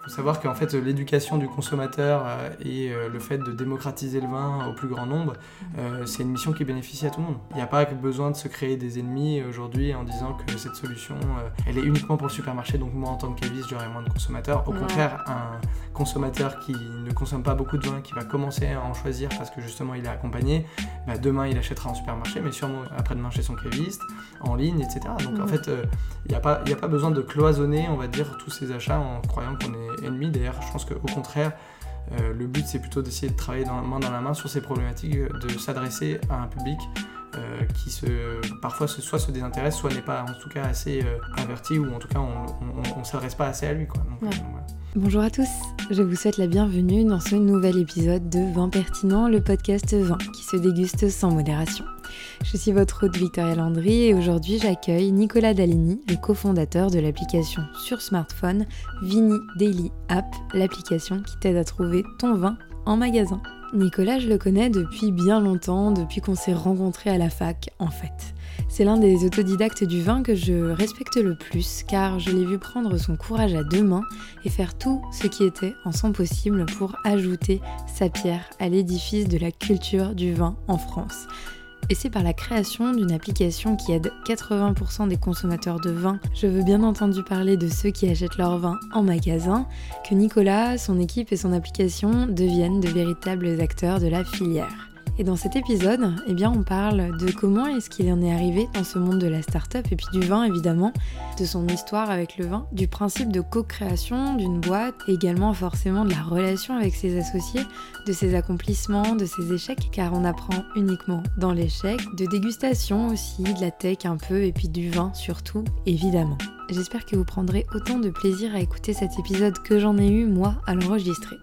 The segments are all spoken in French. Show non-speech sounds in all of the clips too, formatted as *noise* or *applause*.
Il faut savoir qu'en fait, l'éducation du consommateur euh, et euh, le fait de démocratiser le vin au plus grand nombre, euh, c'est une mission qui bénéficie à tout le monde. Il n'y a pas besoin de se créer des ennemis aujourd'hui en disant que cette solution, elle est uniquement pour le supermarché, donc moi en tant que caviste, j'aurai moins de consommateurs. Au contraire, un consommateur qui ne consomme pas beaucoup de vin, qui va commencer à en choisir parce que justement il est accompagné, bah, demain il achètera en supermarché, mais sûrement après-demain chez son caviste, en ligne, etc. Donc en fait, il n'y a, pas, a pas besoin de cloisonner, on va dire, tous ces achats en croyant qu'on est ennemi. D'ailleurs, je pense qu'au contraire, euh, le but c'est plutôt d'essayer de travailler dans, main dans la main sur ces problématiques, de s'adresser à un public euh, qui se, parfois soit se désintéresse, soit n'est pas en tout cas assez euh, averti, ou en tout cas on ne s'adresse pas assez à lui. Quoi. Bonjour à tous, je vous souhaite la bienvenue dans ce nouvel épisode de Vin Pertinent, le podcast vin qui se déguste sans modération. Je suis votre hôte Victoria Landry et aujourd'hui j'accueille Nicolas Dalini, le cofondateur de l'application sur smartphone Vini Daily App, l'application qui t'aide à trouver ton vin en magasin. Nicolas, je le connais depuis bien longtemps, depuis qu'on s'est rencontrés à la fac en fait. C'est l'un des autodidactes du vin que je respecte le plus car je l'ai vu prendre son courage à deux mains et faire tout ce qui était en son possible pour ajouter sa pierre à l'édifice de la culture du vin en France et c'est par la création d'une application qui aide 80% des consommateurs de vin, je veux bien entendu parler de ceux qui achètent leur vin en magasin, que Nicolas, son équipe et son application deviennent de véritables acteurs de la filière. Et dans cet épisode, eh on parle de comment est-ce qu'il en est arrivé dans ce monde de la start-up et puis du vin évidemment, de son histoire avec le vin, du principe de co-création d'une boîte également forcément de la relation avec ses associés, de ses accomplissements, de ses échecs, car on apprend uniquement dans l'échec, de dégustation aussi, de la tech un peu et puis du vin surtout, évidemment. J'espère que vous prendrez autant de plaisir à écouter cet épisode que j'en ai eu moi à l'enregistrer.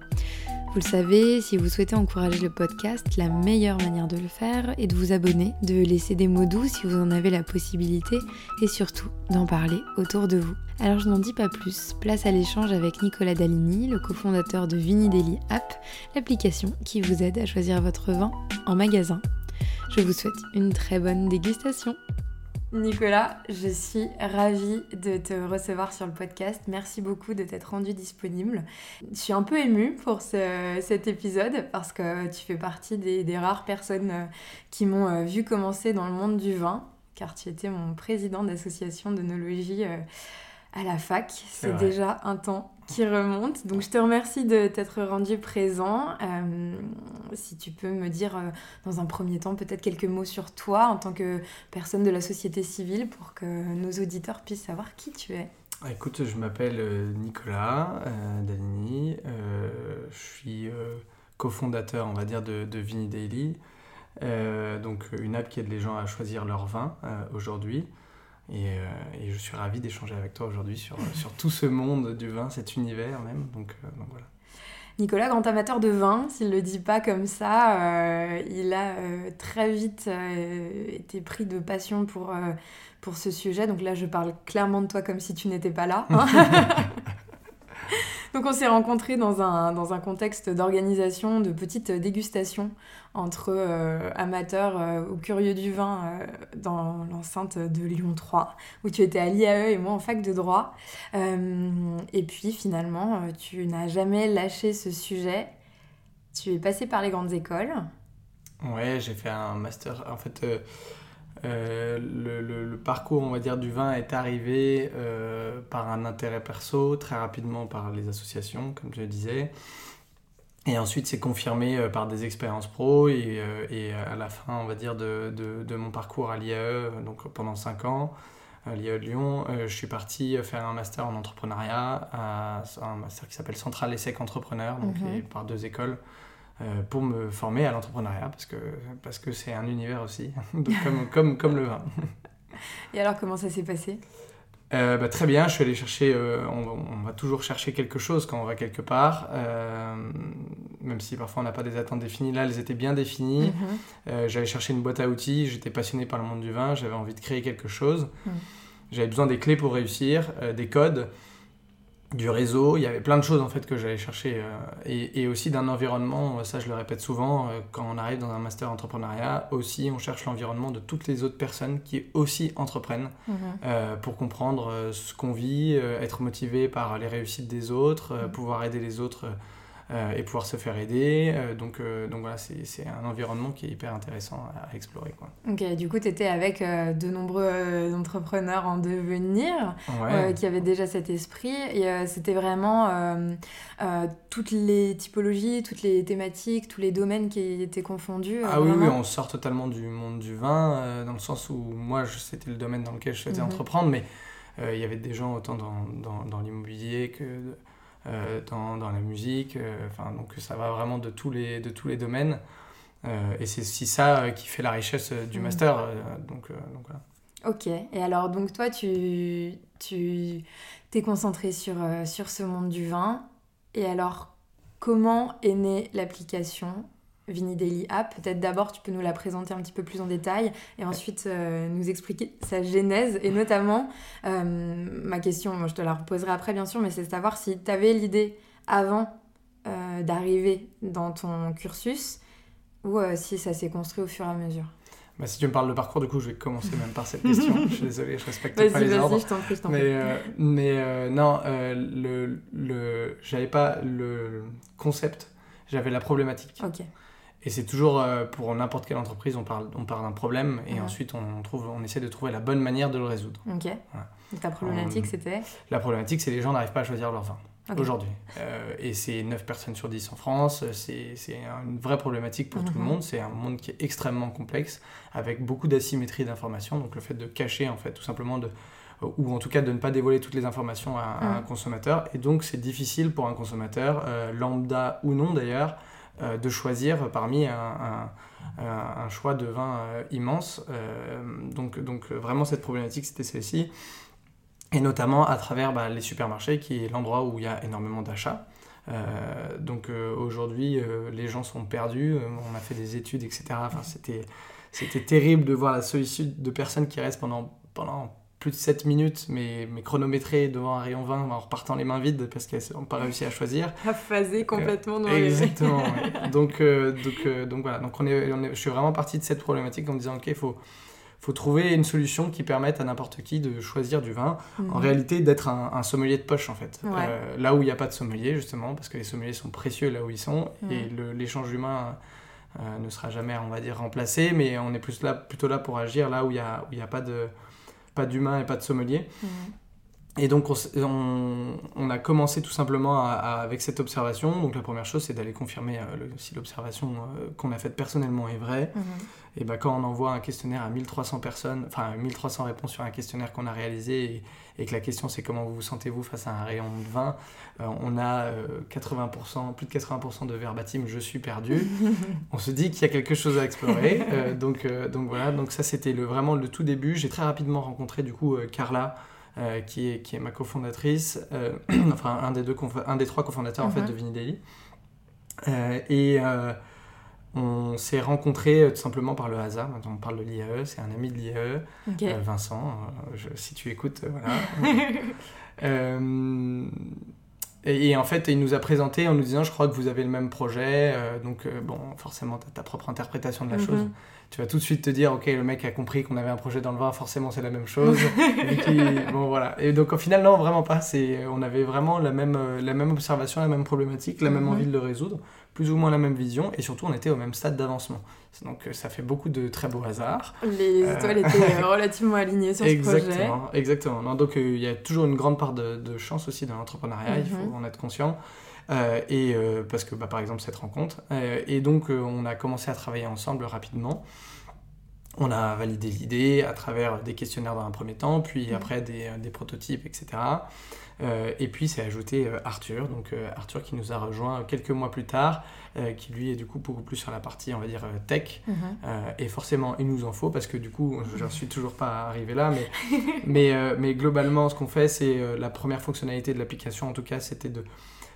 Vous le savez, si vous souhaitez encourager le podcast, la meilleure manière de le faire est de vous abonner, de laisser des mots doux si vous en avez la possibilité et surtout d'en parler autour de vous. Alors je n'en dis pas plus, place à l'échange avec Nicolas Dalini, le cofondateur de Vinideli App, l'application qui vous aide à choisir votre vin en magasin. Je vous souhaite une très bonne dégustation. Nicolas, je suis ravie de te recevoir sur le podcast. Merci beaucoup de t'être rendu disponible. Je suis un peu émue pour cet épisode parce que tu fais partie des, rares personnes euh, qui m'ont euh, vu commencer dans le monde du vin, car tu étais mon président d'association d'onologie euh, à la fac. C'est déjà un temps qui remonte. Donc je te remercie de t'être rendu présent. Euh, si tu peux me dire euh, dans un premier temps peut-être quelques mots sur toi en tant que personne de la société civile pour que nos auditeurs puissent savoir qui tu es. Ah, écoute, je m'appelle euh, Nicolas Danini. je suis cofondateur, on va dire, de, de Vini Daily. donc une app qui aide les gens à choisir leur vin aujourd'hui. Euh, et, je suis ravi d'échanger avec toi aujourd'hui sur, sur, tout ce monde du vin, cet univers même. Donc, euh, voilà. Nicolas, grand amateur de vin, s'il ne le dit pas comme ça, euh, il a très vite été pris de passion pour, pour ce sujet. Donc là, je parle clairement de toi comme si tu n'étais pas là. Hein. *laughs* *laughs* Donc on s'est rencontrés dans un, dans un contexte d'organisation de petites dégustations entre euh, amateurs euh, ou curieux du vin euh, dans l'enceinte de Lyon 3, où tu étais à l'IAE et moi en fac de droit. et puis finalement, tu n'as jamais lâché ce sujet. Tu es passé par les grandes écoles. Ouais, j'ai fait un master. En fait, euh, le, parcours, on va dire, du vin est arrivé euh, par un intérêt perso, très rapidement par les associations, comme je le disais. Et ensuite, c'est confirmé euh, par des expériences pro. Et, à la fin, on va dire, de, de, mon parcours à l'IAE, donc pendant 5 ans, à l'IAE de Lyon, je suis parti faire un master en entrepreneuriat, un master qui s'appelle Central Essec Entrepreneur, donc mhm. par deux écoles. Euh, pour me former à l'entrepreneuriat parce que parce que c'est un univers aussi, *laughs* comme, comme, comme le vin. *laughs* Et alors comment ça s'est passé? Euh, bah, très bien, je suis allé chercher, euh, on, va toujours chercher quelque chose quand on va quelque part, même si parfois on n'a pas des attentes définies. Là, elles étaient bien définies. Mhm. j'allais chercher une boîte à outils, j'étais passionné par le monde du vin, j'avais envie de créer quelque chose. Mhm. J'avais besoin des clés pour réussir, des codes. Du réseau, il y avait plein de choses en fait que j'allais chercher euh, et, et, aussi d'un environnement, ça je le répète souvent, euh, quand on arrive dans un master entrepreneuriat, aussi on cherche l'environnement de toutes les autres personnes qui aussi entreprennent mhm. euh, pour comprendre ce qu'on vit, être motivé par les réussites des autres, mhm. pouvoir aider les autres euh, et pouvoir se faire aider. Euh, donc, euh, donc voilà, c'est un environnement qui est hyper intéressant à, explorer. Quoi. Ok, du coup, tu étais avec de nombreux entrepreneurs en devenir qui avaient déjà cet esprit. Et c'était vraiment toutes les typologies, toutes les thématiques, tous les domaines qui étaient confondus. ah oui, oui, on sort totalement du monde du vin, dans le sens où moi, c'était le domaine dans lequel je souhaitais mhm. entreprendre, mais il y avait des gens autant dans, dans, dans l'immobilier que euh, dans, dans, la musique. Euh, enfin, donc ça va vraiment de tous les, de tous les domaines. Euh, et c'est aussi ça qui fait la richesse du mm. master. donc, donc voilà. Ok, et alors donc toi tu tu t'es concentré sur, sur ce monde du vin. Et alors comment est née l'application Vini Daily App. Peut-être d'abord, tu peux nous la présenter un petit peu plus en détail et ensuite euh, nous expliquer sa genèse. Et notamment, euh, ma question, moi, je te la reposerai après bien sûr, mais c'est de savoir si tu avais l'idée avant euh, d'arriver dans ton cursus ou si ça s'est construit au fur et à mesure. Bah, si tu me parles de parcours, du coup, je vais commencer même par cette question. *laughs* je suis désolé, je respecte pas les ordres. Je prie, je. Mais, non, le, le, j'avais pas le concept, j'avais la problématique. Ok. Et c'est toujours euh, pour n'importe quelle entreprise, on parle, on parle d'un problème et ensuite on, trouve, on essaie de trouver la bonne manière de le résoudre. Ok. ta problématique c'était La problématique, c'est les gens n'arrivent pas à choisir leur vin aujourd'hui. Euh, et c'est 9 personnes sur 10 en France. C'est une vraie problématique pour tout le mhm. monde. C'est un monde qui est extrêmement complexe avec beaucoup d'asymétrie d'informations. Donc le fait de cacher, en fait, tout simplement de ou en tout cas de ne pas dévoiler toutes les informations à, un consommateur. Et donc c'est difficile pour un consommateur, euh, lambda ou non d'ailleurs, euh, de choisir parmi un, choix de vin euh, immense. Euh, donc, donc vraiment cette problématique c'était celle-ci. Et notamment à travers bah, les supermarchés qui est l'endroit où il y a énormément d'achats. donc aujourd'hui, les gens sont perdus. on a fait des études, etc. Enfin, c'était, c'était terrible de voir la sollicitude de personnes qui restent pendant plus de 7 minutes, mais, mais chronométrées devant un rayon 20 en repartant les mains vides parce qu'elles n'ont pas réussi à choisir. phasé complètement dans Exactement. *laughs* donc, euh, donc, euh, donc voilà, donc on est, on est, je suis vraiment parti de cette problématique en me disant, ok, il faut, faut trouver une solution qui permette à n'importe qui de choisir du vin. En mhm. réalité, d'être un, sommelier de poche, en fait. Euh, là où il n'y a pas de sommelier, justement, parce que les sommeliers sont précieux là où ils sont, et l'échange humain ne sera jamais, on va dire, remplacé, mais on est plus là, plutôt là pour agir là où il n'y a, où a pas de pas d'humain et pas de sommelier. Mmh. Et donc, on, on, a commencé tout simplement avec cette observation. Donc, la première chose, c'est d'aller confirmer euh, si l'observation euh, qu'on a faite personnellement est vraie. Mmh. Et ben, quand on envoie un questionnaire à 1300 personnes, enfin 1300 réponses sur un questionnaire qu'on a réalisé, et, que la question c'est comment vous vous sentez-vous face à un rayon de vin, euh, on a 80%, plus de 80% de verbatim je suis perdu. *laughs* on se dit qu'il y a quelque chose à explorer. donc, donc voilà, donc ça c'était le, vraiment le tout début. J'ai très rapidement rencontré du coup Carla. Euh, qui, est, qui est ma cofondatrice, euh, *clears throat* enfin un des, deux un des trois cofondateurs en fait, de mhm. Vini euh, et on s'est rencontrés tout simplement par le hasard. Maintenant, on parle de l'IAE, c'est un ami de l'IAE, Vincent, si tu écoutes, voilà. *laughs* et, en fait, il nous a présenté en nous disant Je crois que vous avez le même projet, donc bon, forcément, tu as ta propre interprétation de la mhm. chose tu vas tout de suite te dire, ok, le mec a compris qu'on avait un projet dans le vin, forcément c'est la même chose. *laughs* et bon, voilà. Et donc au final, non, vraiment pas. C'est, on avait vraiment la même, euh, la même observation, la même problématique, la même mhm. envie de le résoudre, plus ou moins la même vision, et surtout on était au même stade d'avancement. Donc euh, ça fait beaucoup de très beaux hasards. Les euh, étoiles étaient *laughs* relativement alignées sur ce projet. Exactement, exactement. Donc il y a toujours une grande part de, de chance aussi dans l'entrepreneuriat, il faut mhm. en être conscient. Euh, et euh, parce que bah, par exemple cette rencontre. Euh, et donc on a commencé à travailler ensemble rapidement. On a validé l'idée à travers des questionnaires dans un premier temps, puis mmh. après des, des, prototypes, etc. et puis c'est ajouté Arthur, donc Arthur qui nous a rejoint quelques mois plus tard, qui lui est du coup beaucoup plus sur la partie, on va dire, tech. Mmh. et forcément, il nous en faut parce que du coup, je n'en suis toujours pas arrivé là, mais, *laughs* mais, mais globalement, ce qu'on fait, c'est la première fonctionnalité de l'application, en tout cas, c'était de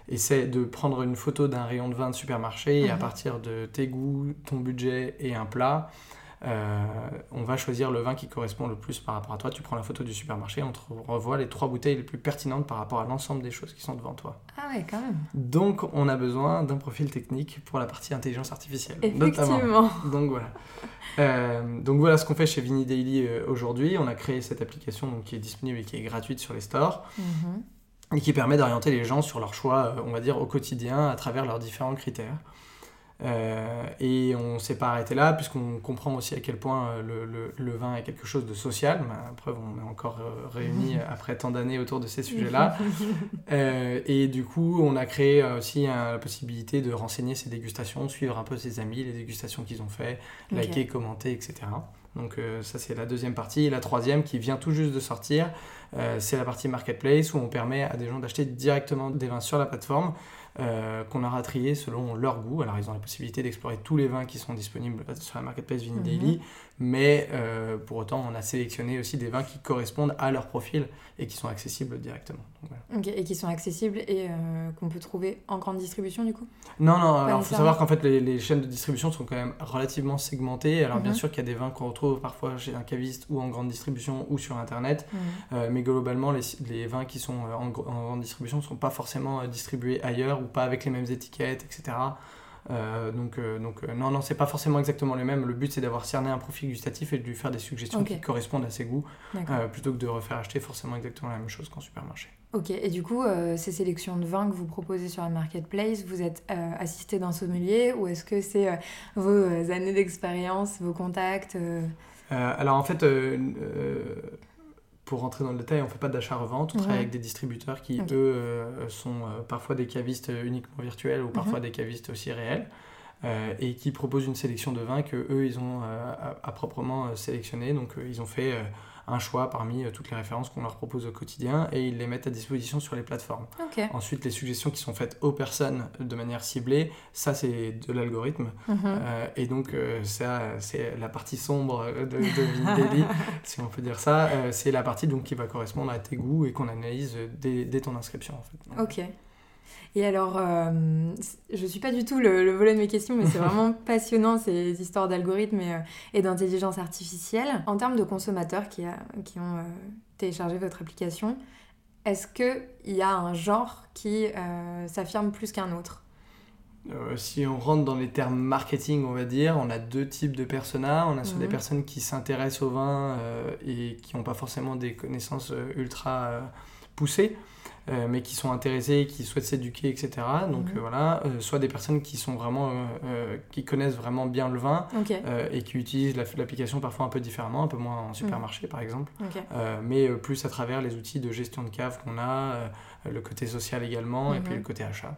essaie de prendre une photo d'un rayon de vin de supermarché et à mhm. partir de tes goûts, ton budget et un plat, euh, on va choisir le vin qui correspond le plus par rapport à toi. Tu prends la photo du supermarché, on te revoit les trois bouteilles les plus pertinentes par rapport à l'ensemble des choses qui sont devant toi. Ah ouais, quand même. Donc, on a besoin d'un profil technique pour la partie intelligence artificielle. Effectivement. Donc voilà. Euh, donc voilà ce qu'on fait chez Vini Daily euh, aujourd'hui. On a créé cette application donc, qui est disponible et qui est gratuite sur les stores. Mhm. Et qui permet d'orienter les gens sur leur choix, on va dire, au quotidien à travers leurs différents critères. Euh, et on ne s'est pas arrêté là, puisqu'on comprend aussi à quel point euh, le, le, le, vin est quelque chose de social. Preuve, on est encore euh, réunis *laughs* après tant d'années autour de ces sujets-là. et du coup, on a créé aussi la possibilité de renseigner ses dégustations, suivre un peu ses amis, les dégustations qu'ils ont fait, liker, commenter, etc. Donc ça c'est la deuxième partie. La troisième qui vient tout juste de sortir, c'est la partie marketplace où on permet à des gens d'acheter directement des vins sur la plateforme euh, qu'on aura trié selon leur goût. Alors, ils ont la possibilité d'explorer tous les vins qui sont disponibles sur la marketplace Vini mhm. Daily, mais euh, pour autant, on a sélectionné aussi des vins qui correspondent à leur profil et qui sont accessibles directement. et qui sont accessibles et euh, qu'on peut trouver en grande distribution du coup? Non, non, alors il faut savoir qu'en fait, les, chaînes de distribution sont quand même relativement segmentées. Alors, bien mhm. sûr qu'il y a des vins qu'on retrouve parfois chez un caviste ou en grande distribution ou sur Internet, mhm. mais globalement, les, les, vins qui sont en, en grande distribution ne sont pas forcément distribués ailleurs ou pas avec les mêmes étiquettes, etc. Euh, donc, euh, donc euh, non, non, c'est pas forcément exactement le même. Le but, c'est d'avoir cerné un profil gustatif et de lui faire des suggestions qui correspondent à ses goûts, plutôt que de refaire acheter forcément exactement la même chose qu'en supermarché. Ok, et du coup, ces sélections de vins que vous proposez sur la marketplace, vous êtes assisté d'un sommelier ou est-ce que c'est vos années d'expérience, vos contacts Alors en fait pour rentrer dans le détail, on ne fait pas d'achat-revente, on travaille avec des distributeurs qui, eux, euh, sont euh, parfois des cavistes uniquement virtuels ou parfois mhm. des cavistes aussi réels. Euh, et qui proposent une sélection de vins que eux ils ont à, proprement sélectionné. Donc ils ont fait un choix parmi euh, toutes les références qu'on leur propose au quotidien et ils les mettent à disposition sur les plateformes. Ensuite, les suggestions qui sont faites aux personnes de manière ciblée, ça c'est de l'algorithme. Mhm. Euh, et donc, euh, ça, c'est la partie sombre de, de *laughs* si on peut dire ça. c'est la partie donc, qui va correspondre à tes goûts et qu'on analyse dès, dès, ton inscription. En fait. Ok. Et alors, euh, je ne suis pas du tout le, volet de mes questions, mais c'est *laughs* vraiment passionnant ces histoires d'algorithmes et, euh, d'intelligence artificielle. En termes de consommateurs qui, qui ont euh, téléchargé votre application, est-ce qu'il y a un genre qui s'affirme plus qu'un autre? Si on rentre dans les termes marketing, on va dire, on a deux types de personas. On a soit des mhm. personnes qui s'intéressent au vin et qui n'ont pas forcément des connaissances ultra poussées. Euh, mais qui sont intéressés, qui souhaitent s'éduquer, etc. Donc mhm. euh, voilà, euh, soit des personnes qui sont vraiment, qui connaissent vraiment bien le vin et qui utilisent l'application parfois un peu différemment, un peu moins en supermarché par exemple, mais plus à travers les outils de gestion de cave qu'on a, le côté social également et puis mhm. le côté achat.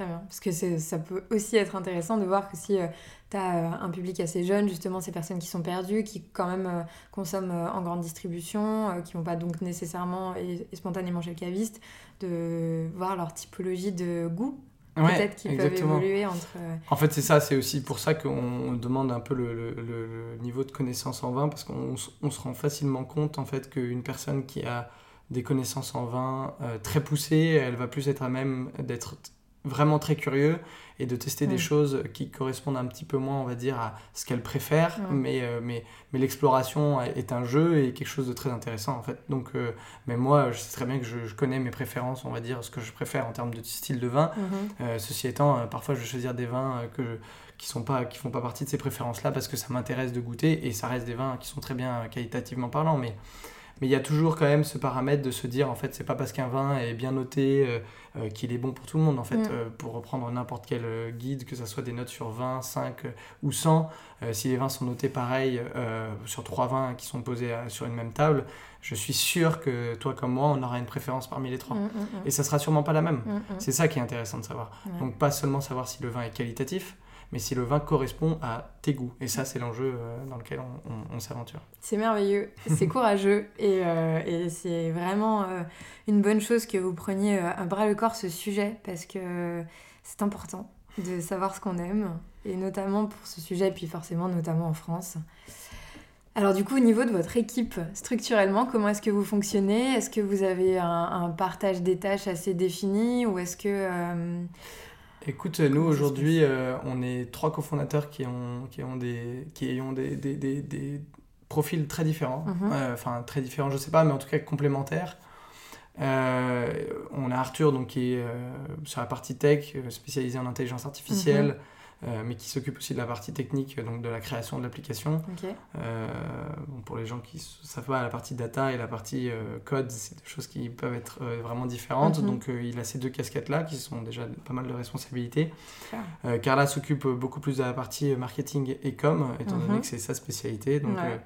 Très bien. Parce que ça peut aussi être intéressant de voir que si euh, tu as euh, un public assez jeune, justement ces personnes qui sont perdues, qui quand même euh, consomment en grande distribution, qui vont pas donc nécessairement et, spontanément chez le caviste, de voir leur typologie de goût peut-être qui peuvent évoluer entre... En fait, c'est ça, c'est aussi pour ça qu'on demande un peu le, le, niveau de connaissance en vin, parce qu'on on se rend facilement compte, en fait, qu'une personne qui a des connaissances en vin très poussées, elle va plus être à même d'être vraiment très curieux et de tester des choses qui correspondent un petit peu moins, on va dire, à ce qu'elle préfère. Mais, euh, mais, mais l'exploration est un jeu et quelque chose de très intéressant, en fait. Donc, euh, mais moi, je sais très bien que je, connais mes préférences, on va dire, ce que je préfère en termes de style de vin. Mhm. Euh, ceci étant, parfois, je vais choisir des vins que qui sont pas qui font pas partie de ces préférences là parce que ça m'intéresse de goûter et ça reste des vins qui sont très bien qualitativement parlant mais mais il y a toujours quand même ce paramètre de se dire en fait c'est pas parce qu'un vin est bien noté euh, euh, qu'il est bon pour tout le monde en fait mm. euh, pour reprendre n'importe quel guide que ce soit des notes sur 20 5 ou 100 si les vins sont notés pareil sur trois vins qui sont posés sur une même table je suis sûr que toi comme moi on aura une préférence parmi les trois. Mm, mm, et ça sera sûrement pas la même. C'est ça qui est intéressant de savoir. Donc pas seulement savoir si le vin est qualitatif mais si le vin correspond à tes goûts. Et ça, c'est l'enjeu euh, dans lequel on, s'aventure. C'est merveilleux, c'est *laughs* courageux et, euh, et c'est vraiment euh, une bonne chose que vous preniez à bras le corps ce sujet parce que c'est important de savoir ce qu'on aime et notamment pour ce sujet, et puis forcément notamment en France. Alors du coup, au niveau de votre équipe, structurellement, comment est-ce que vous fonctionnez? Est-ce que vous avez un, un partage des tâches assez défini ou est-ce que Écoute, nous aujourd'hui, on est trois cofondateurs qui ont, qui ont, des, qui ont des, des, des, des profils très différents. Mhm. Enfin, très différents, je sais pas, mais en tout cas complémentaires. Euh, on a Arthur donc, qui est euh, sur la partie tech, euh, spécialisé en intelligence artificielle, Mhm. mais qui s'occupe aussi de la partie technique, donc de la création de l'application. Bon, pour les gens qui ne savent pas, la partie data et la partie code, c'est des choses qui peuvent être vraiment différentes. Mhm. Donc il a ces deux casquettes-là qui sont déjà pas mal de responsabilités. Carla s'occupe beaucoup plus de la partie marketing et com, étant Mhm. donné que c'est sa spécialité. Donc, Ouais.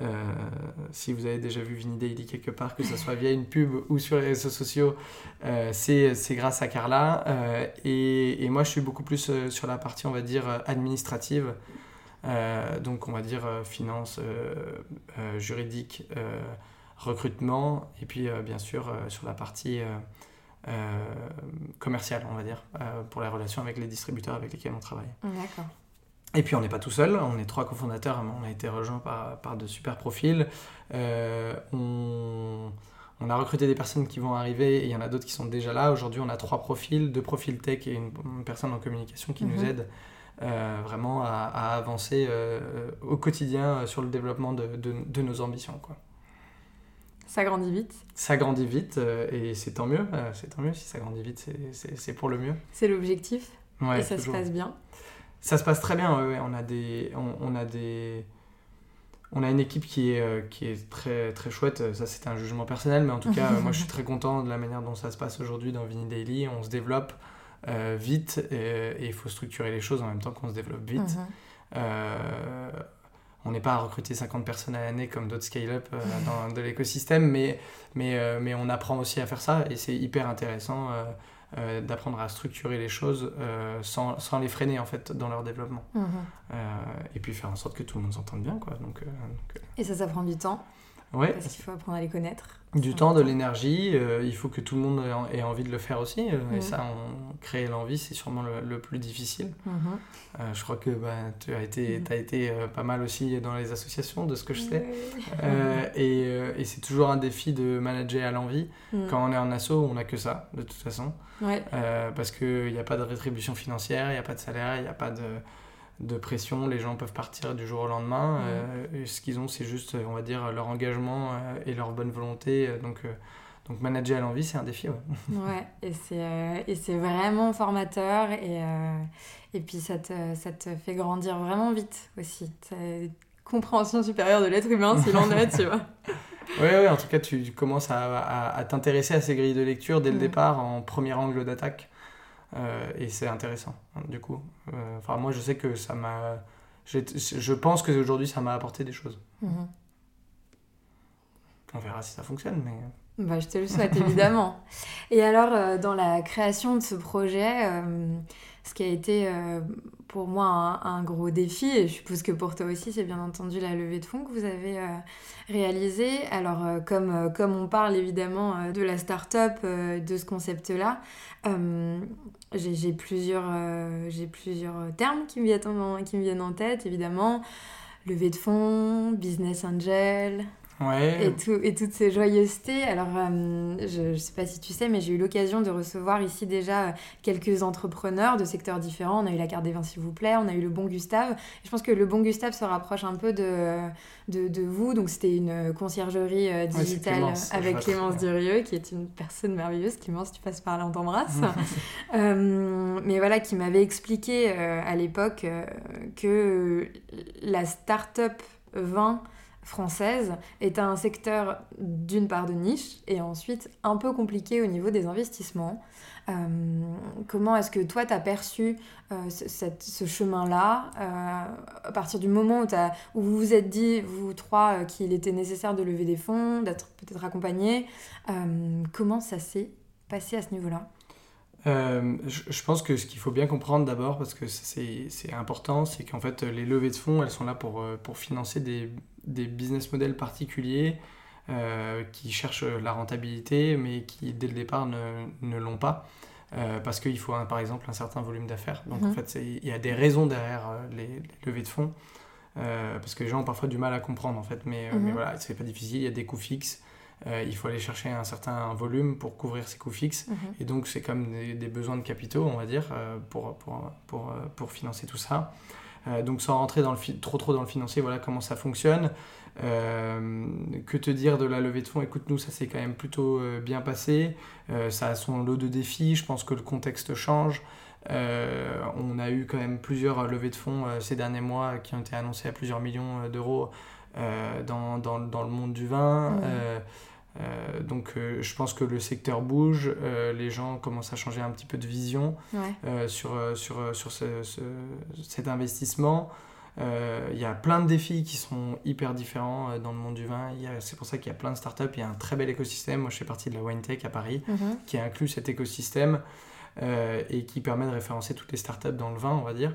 Euh, si vous avez déjà vu Vinny Daily quelque part, que ce soit via une pub ou sur les réseaux sociaux, euh, c'est grâce à Carla. Euh, et, et moi, je suis beaucoup plus euh, sur la partie, on va dire, administrative. Donc, on va dire finance, juridique, recrutement, et puis bien sûr sur la partie commerciale, on va dire, pour les relations avec les distributeurs avec lesquels on travaille. D'accord. Et puis on n'est pas tout seul, on est trois cofondateurs, on a été rejoints par, par de super profils. Euh, on, on a recruté des personnes qui vont arriver et il y en a d'autres qui sont déjà là. Aujourd'hui, on a trois profils, deux profils tech et une, une personne en communication qui nous Mhm. aide euh, vraiment à, à avancer euh, au quotidien sur le développement de, de, de nos ambitions. Quoi. Ça grandit vite. Ça grandit vite et c'est tant mieux. c'est tant mieux si ça grandit vite, c'est- pour le mieux. C'est l'objectif. Ouais, et ça toujours. se passe bien. Ça se passe très bien, ouais, ouais. On a des, on, on a des, on a une équipe qui est, euh, qui est très, très chouette. Ça, c'est un jugement personnel, mais en tout cas, euh, moi, je suis *laughs* très content de la manière dont ça se passe aujourd'hui dans Vini Daily. On se développe euh, vite et il faut structurer les choses en même temps qu'on se développe vite. Mhm. Euh, on n'est pas à recruter 50 personnes à l'année comme d'autres scale-up euh, dans de l'écosystème, mais, mais, mais on apprend aussi à faire ça et c'est hyper intéressant euh, d'apprendre à structurer les choses euh, sans, sans les freiner en fait dans leur développement. Mhm. Euh, et puis faire en sorte que tout le monde s'entende bien. Quoi. Donc, donc, Et ça, ça prend du temps. Ouais, Parce qu'il faut apprendre à les connaître. du temps, de l'énergie, euh, il faut que tout le monde ait en- ait envie de le faire aussi. euh. Et ça, on, créer l'envie, c'est sûrement le, le plus difficile. Mhm. Euh, je crois que bah, tu as été, Mhm. t'as été pas mal aussi dans les associations, de ce que je sais. Et et c'est toujours un défi de manager à l'envie. Mhm. Quand on est en asso, on n'a que ça, de toute façon. Ouais. Parce qu'il n'y a pas de rétribution financière, il n'y a pas de salaire, il n'y a pas de, de pression. Les gens peuvent partir du jour au lendemain. Euh, ce qu'ils ont, c'est juste, on va dire, leur engagement euh, et leur bonne volonté. Euh, Donc, euh, donc manager à l'envie, c'est un défi. Ouais. *laughs* Ouais, et c'est et c'est vraiment formateur et, et puis ça te, ça te fait grandir vraiment vite aussi. Une compréhension supérieure de l'être humain s'il en *laughs* est, tu vois. Ouais, ouais, en tout cas, tu, tu commences à, à- à t'intéresser à ces grilles de lecture dès le départ en premier angle d'attaque. Euh, et c'est intéressant, hein, du coup. Euh, Enfin, moi, je sais que ça m'a. Je pense qu'aujourd'hui, ça m'a apporté des choses. Mhm. On verra si ça fonctionne, mais. Bah, je te le souhaite évidemment. *laughs* Et alors, euh, dans la création de ce projet, euh, ce qui a été pour moi un, gros défi, et je suppose que pour toi aussi, c'est bien entendu la levée de fonds que vous avez euh, réalisée. Alors, euh, comme, euh, comme on parle évidemment de la start-up, de ce concept-là, j'ai plusieurs, plusieurs termes qui me, viennent en, qui me viennent en tête, évidemment. Levée de fonds, business angel, Ouais. et, tout, et toutes ces joyeusetés. Alors, euh, je ne sais pas si tu sais, mais j'ai eu l'occasion de recevoir ici déjà euh, quelques entrepreneurs de secteurs différents. On a eu la carte des vins, s'il vous plaît. On a eu le Bon Gustave. Je pense que le Bon Gustave se rapproche un peu de, de, de vous. Donc, c'était une conciergerie euh, digitale Clémence, avec. Clémence Durieux, qui est une personne merveilleuse. Clémence, tu passes par là, on t'embrasse. *laughs* Euh, mais voilà, qui m'avait expliqué euh, à l'époque que la start-up vin française est un secteur d'une part de niche et ensuite un peu compliqué au niveau des investissements. Euh, comment est-ce que toi, tu as perçu euh, ce, chemin-là euh, à partir du moment où, où vous vous êtes dit, vous trois, qu'il était nécessaire de lever des fonds, d'être peut-être accompagné Comment ça s'est passé à ce niveau-là? Euh, je, pense que ce qu'il faut bien comprendre d'abord, parce que c'est important, c'est qu'en fait, les levées de fonds, elles sont là pour, euh, pour financer des, des business models particuliers euh, qui cherchent la rentabilité, mais qui, dès le départ, ne, ne l'ont pas. Euh, parce qu'il faut, un- par exemple, un certain volume d'affaires. Donc, en Mhm. fait, il y a des raisons derrière les, les levées de fonds. parce que les gens ont parfois du mal à comprendre, en fait. Mais, euh, mais Mhm. voilà, c'est pas difficile, il y a des coûts fixes. Il faut aller chercher un certain volume pour couvrir ses coûts fixes. Mhm. Et donc, c'est comme des, des besoins de capitaux, on va dire, pour, pour, pour, pour, financer tout ça. donc, sans rentrer dans le trop trop dans le financier, voilà comment ça fonctionne. que te dire de la levée de fonds? Écoute, nous, ça s'est quand même plutôt bien passé. ça a son lot de défis. Je pense que le contexte change. Euh, on a eu quand même plusieurs levées de fonds euh, ces derniers mois qui ont été annoncées à plusieurs millions euh, d'euros dans, dans, dans, le monde du vin. Donc je pense que le secteur bouge, les gens commencent à changer un petit peu de vision sur, sur, sur ce, cet investissement. Il y a plein de défis qui sont hyper différents dans le monde du vin. C'est pour ça qu'il y a plein de startups. Il y a un très bel écosystème. Moi, je fais partie de la WineTech à Paris, Mhm. qui inclut cet écosystème. Euh, et qui permet de référencer toutes les startups dans le vin, on va dire.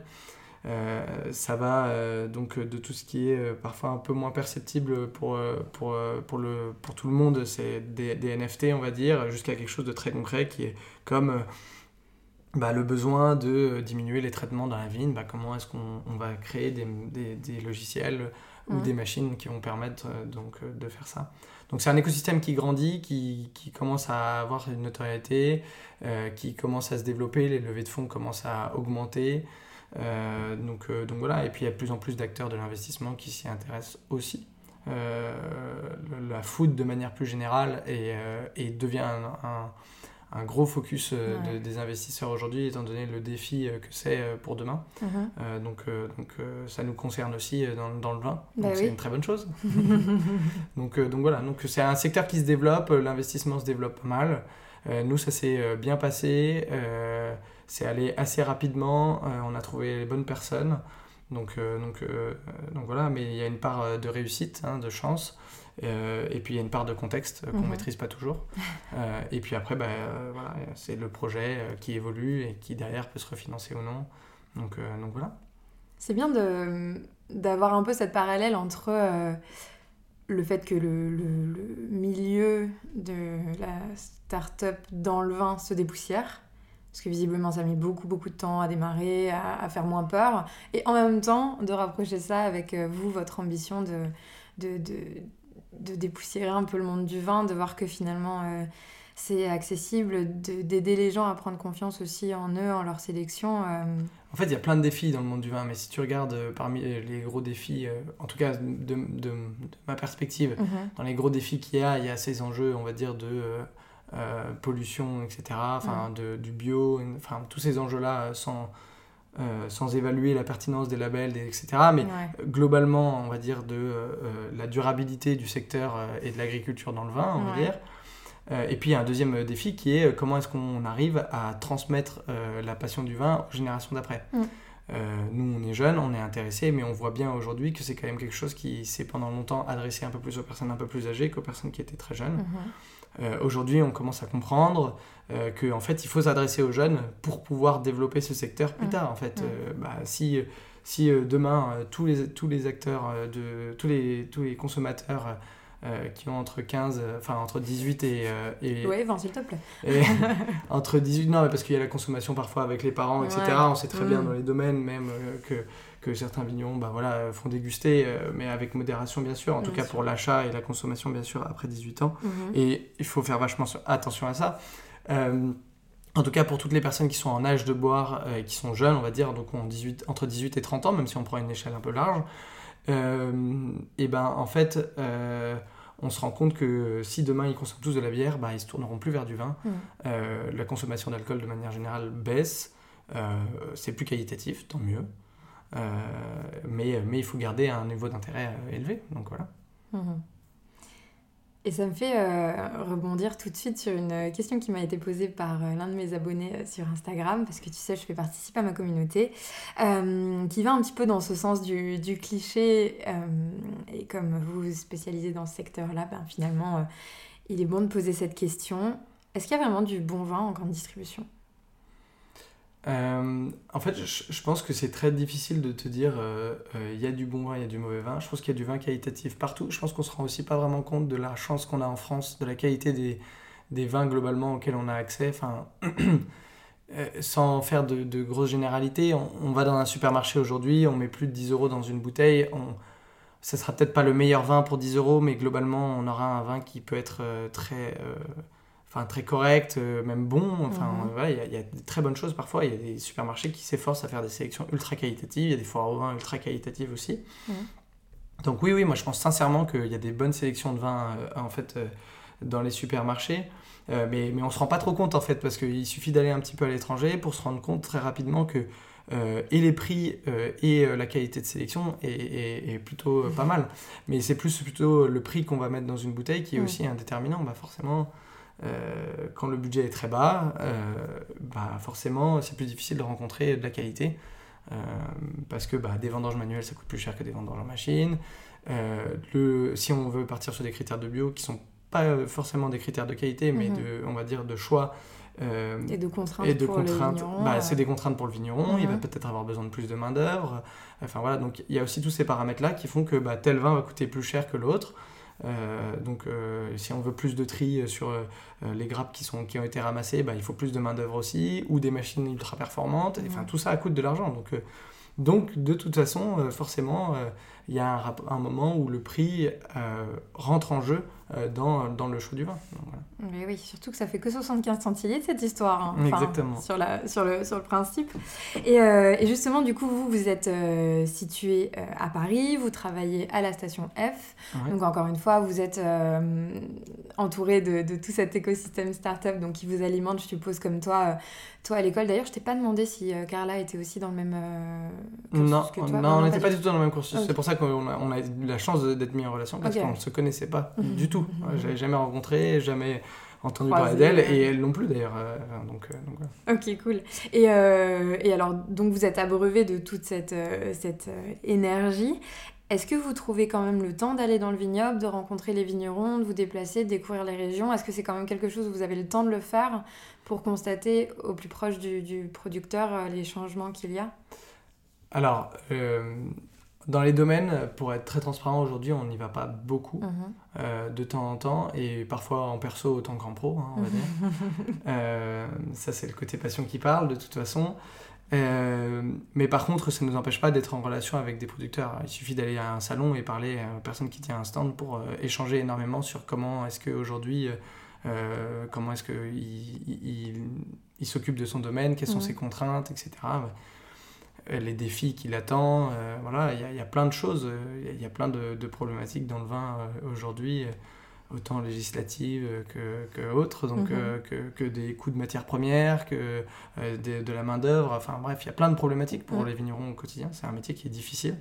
Euh, ça va euh, donc de tout ce qui est parfois un peu moins perceptible pour, pour, pour, le, pour tout le monde, c'est des, des, NFT, on va dire, jusqu'à quelque chose de très concret qui est comme bah, le besoin de diminuer les traitements dans la vigne. Bah, comment est-ce qu'on on va créer des, des, des logiciels ou des machines qui vont permettre donc, de faire ça donc c'est un écosystème qui grandit, qui, qui, commence à avoir une notoriété, euh, qui commence à se développer, les levées de fonds commencent à augmenter. Euh, donc, euh, donc voilà, et puis il y a de plus en plus d'acteurs de l'investissement qui s'y intéressent aussi. la food de manière plus générale et, et devient un, un, un, gros focus de, des investisseurs aujourd'hui, étant donné le défi que c'est pour demain. Mhm. donc donc ça nous concerne aussi dans, dans le vin, bah donc c'est une très bonne chose. *laughs* donc, donc voilà, donc c'est un secteur qui se développe, l'investissement se développe pas mal. Euh, nous, ça s'est bien passé. Euh, c'est allé assez rapidement. Euh, on a trouvé les bonnes personnes. Donc, donc, donc voilà, mais il y a une part de réussite, hein, de chance. et puis il y a une part de contexte qu'on ne Mhm. maîtrise pas toujours. *laughs* et puis après, bah, voilà, c'est le projet qui évolue et qui derrière peut se refinancer ou non. Donc, donc voilà. C'est bien de, d'avoir un peu cette parallèle entre euh, le fait que le, le, le milieu de la start-up dans le vin se dépoussière, parce que visiblement ça met beaucoup beaucoup de temps à démarrer, à, à faire moins peur, et en même temps de rapprocher ça avec euh, vous, votre ambition de, de, de, de dépoussiérer un peu le monde du vin, de voir que finalement euh, c'est accessible, de- d'aider les gens à prendre confiance aussi en eux, en leur sélection. euh, En fait, il y a plein de défis dans le monde du vin, mais si tu regardes euh, parmi les gros défis, en tout cas de, de- de ma perspective, mhm. dans les gros défis qu'il y a, il y a ces enjeux, on va dire, de euh, pollution, etc., enfin, de, du bio, enfin, tous ces enjeux-là euh, sans, euh, sans évaluer la pertinence des labels, des- etc. Mais Ouais. globalement, on va dire, de euh, la durabilité du secteur et de l'agriculture dans le vin, on va Ouais. dire. Et puis, il y a un deuxième défi qui est comment est-ce qu'on arrive à transmettre la passion du vin aux générations d'après. Mm. Euh, nous, on est jeunes, on est intéressés, mais on voit bien aujourd'hui que c'est quand même quelque chose qui s'est pendant longtemps adressé un peu plus aux personnes un peu plus âgées qu'aux personnes qui étaient très jeunes. Mhm. Euh, aujourd'hui, on commence à comprendre euh, qu'en fait, il faut s'adresser aux jeunes pour pouvoir développer ce secteur plus tard. En fait. Euh, bah, si, si euh, demain euh, tous, les, tous les acteurs, de, tous, les, tous les consommateurs qui ont entre 15, euh, enfin entre 18 et, et, Ouais, Van, s'il te plaît. et *laughs* entre 18, non, mais parce qu'il y a la consommation parfois avec les parents, etc. Ouais. On sait très bien Mm. dans les domaines même que, que certains vignerons bah, voilà, font déguster, euh, mais avec modération bien sûr, en tout cas pour l'achat et la consommation bien sûr après 18 ans. Mhm. Et il faut faire vachement attention à ça. Euh, en tout cas, pour toutes les personnes qui sont en âge de boire euh, et qui sont jeunes, on va dire, donc ont 18, entre 18 et 30 ans, même si on prend une échelle un peu large, euh, et ben en fait, euh, on se rend compte que si demain ils consomment tous de la bière, bah, ils se tourneront plus vers du vin. Mhm. La consommation d'alcool de manière générale baisse. C'est plus qualitatif, tant mieux. Euh, mais, il faut garder un niveau d'intérêt euh, élevé. Donc voilà. Mhm. Et ça me fait euh, rebondir tout de suite sur une question qui m'a été posée par l'un de mes abonnés sur Instagram, parce que tu sais, je fais participer à ma communauté, qui va un petit peu dans ce sens du, cliché. et comme vous vous spécialisez dans ce secteur-là, ben, finalement, il est bon de poser cette question. Est-ce qu'il y a vraiment du bon vin en grande distribution? Euh, en fait, je, pense que c'est très difficile de te dire euh, euh, il y a du bon vin, il y a du mauvais vin. Je pense qu'il y a du vin qualitatif partout. Je pense qu'on se rend aussi pas vraiment compte de la chance qu'on a en France, de la qualité des, vins globalement auxquels on a accès. *clears throat* Euh, sans faire de, grosses généralités, on, va dans un supermarché aujourd'hui, on met plus de 10 euros dans une bouteille. On, ça sera peut-être pas le meilleur vin pour 10 euros, mais globalement, on aura un vin qui peut être euh, très, euh, enfin, très correct, euh, même bon. Enfin, Mhm. voilà, il y, a- il y a de très bonnes choses parfois. Il y a des supermarchés qui s'efforcent à faire des sélections ultra qualitatives. Il y a des foires au vin ultra qualitatives aussi. Mhm. Donc oui, oui, moi je pense sincèrement qu'il y a des bonnes sélections de vins euh, en fait euh, dans les supermarchés. Mais, mais on se rend pas trop compte en fait parce qu'il suffit d'aller un petit peu à l'étranger pour se rendre compte très rapidement que euh, et les prix euh, et euh, la qualité de sélection est, est- est plutôt pas mal. Mais c'est plus plutôt le prix qu'on va mettre dans une bouteille qui est aussi un déterminant. Bah forcément, euh, quand le budget est très bas, euh, bah forcément c'est plus difficile de rencontrer de la qualité. Euh, parce que bah, des vendanges manuelles ça coûte plus cher que des vendanges en machine. Le, si on veut partir sur des critères de bio qui sont pas forcément des critères de qualité, mais Mhm. de, on va dire de choix euh, Et de contraintes et de pour contraintes, vignerons, bah, euh. c'est des contraintes pour le vigneron, il va Mhm. peut-être avoir besoin de plus de main-d'œuvre. Enfin voilà, donc il y a aussi tous ces paramètres-là qui font que bah, tel vin va coûter plus cher que l'autre. Euh, donc euh, si on veut plus de tri sur euh, les grappes qui, sont, qui ont été ramassées, bah, il faut plus de main-d'œuvre aussi, ou des machines ultra performantes. Enfin, tout ça coûte de l'argent. Donc, donc de toute façon, forcément, il y a un, moment où le prix euh, rentre en jeu euh, dans, dans le choix du vin. Donc, voilà. Mais oui, surtout que ça fait que 75 centilitres cette histoire. hein. Exactement. Sur, la, sur, le, sur le principe. Et, euh, et justement, du coup, vous, vous êtes situé à Paris, vous travaillez à la station F. Ouais. Donc, encore une fois, vous êtes entouré de, de tout cet écosystème startup donc, qui vous alimente, je suppose, comme toi, toi à l'école. D'ailleurs, je t'ai pas demandé si Carla était aussi dans le même Non, que toi. non, on n'était pas du tout dans le même cursus. Ok. C'est pour ça qu'on a, on a eu la chance d'être mis en relation parce qu'on ne se connaissait pas Mhm. du tout. Mhm. J'avais jamais rencontré, jamais entendu Croisé, parler d'elle ouais. et elle non plus d'ailleurs. euh, donc, euh, donc. Ok, cool. Et, euh, et alors, donc vous êtes abreuvé de toute cette, cette énergie. Est-ce que vous trouvez quand même le temps d'aller dans le vignoble, de rencontrer les vignerons, de vous déplacer, de découvrir les régions? Est-ce que c'est quand même quelque chose où vous avez le temps de le faire pour constater au plus proche du, du producteur les changements qu'il y a? Alors, dans les domaines, pour être très transparent aujourd'hui, on n'y va pas beaucoup. Mhm. euh, de temps en temps et parfois en perso autant qu'en pro, hein, on va dire. *laughs* Euh, ça, c'est le côté passion qui parle de toute façon. Euh, mais par contre, ça ne nous empêche pas d'être en relation avec des producteurs. Il suffit d'aller à un salon et parler à une personne qui tient un stand pour euh, échanger énormément sur comment est-ce qu'aujourd'hui, euh, comment est-ce qu'il il, il- il s'occupe de son domaine, quelles sont Mhm. ses contraintes, etc. Euh, Les défis qu'il attend, euh, voilà, il y, a- il y a plein de choses, euh, il y a- il y, a plein de, de problématiques dans le vin euh, aujourd'hui, euh, autant législatives que, que autres, donc Mhm. que, que des coûts de matières premières, que euh, de, la main-d'œuvre, enfin bref, il y a plein de problématiques pour Mhm. les vignerons au quotidien, c'est un métier qui est difficile.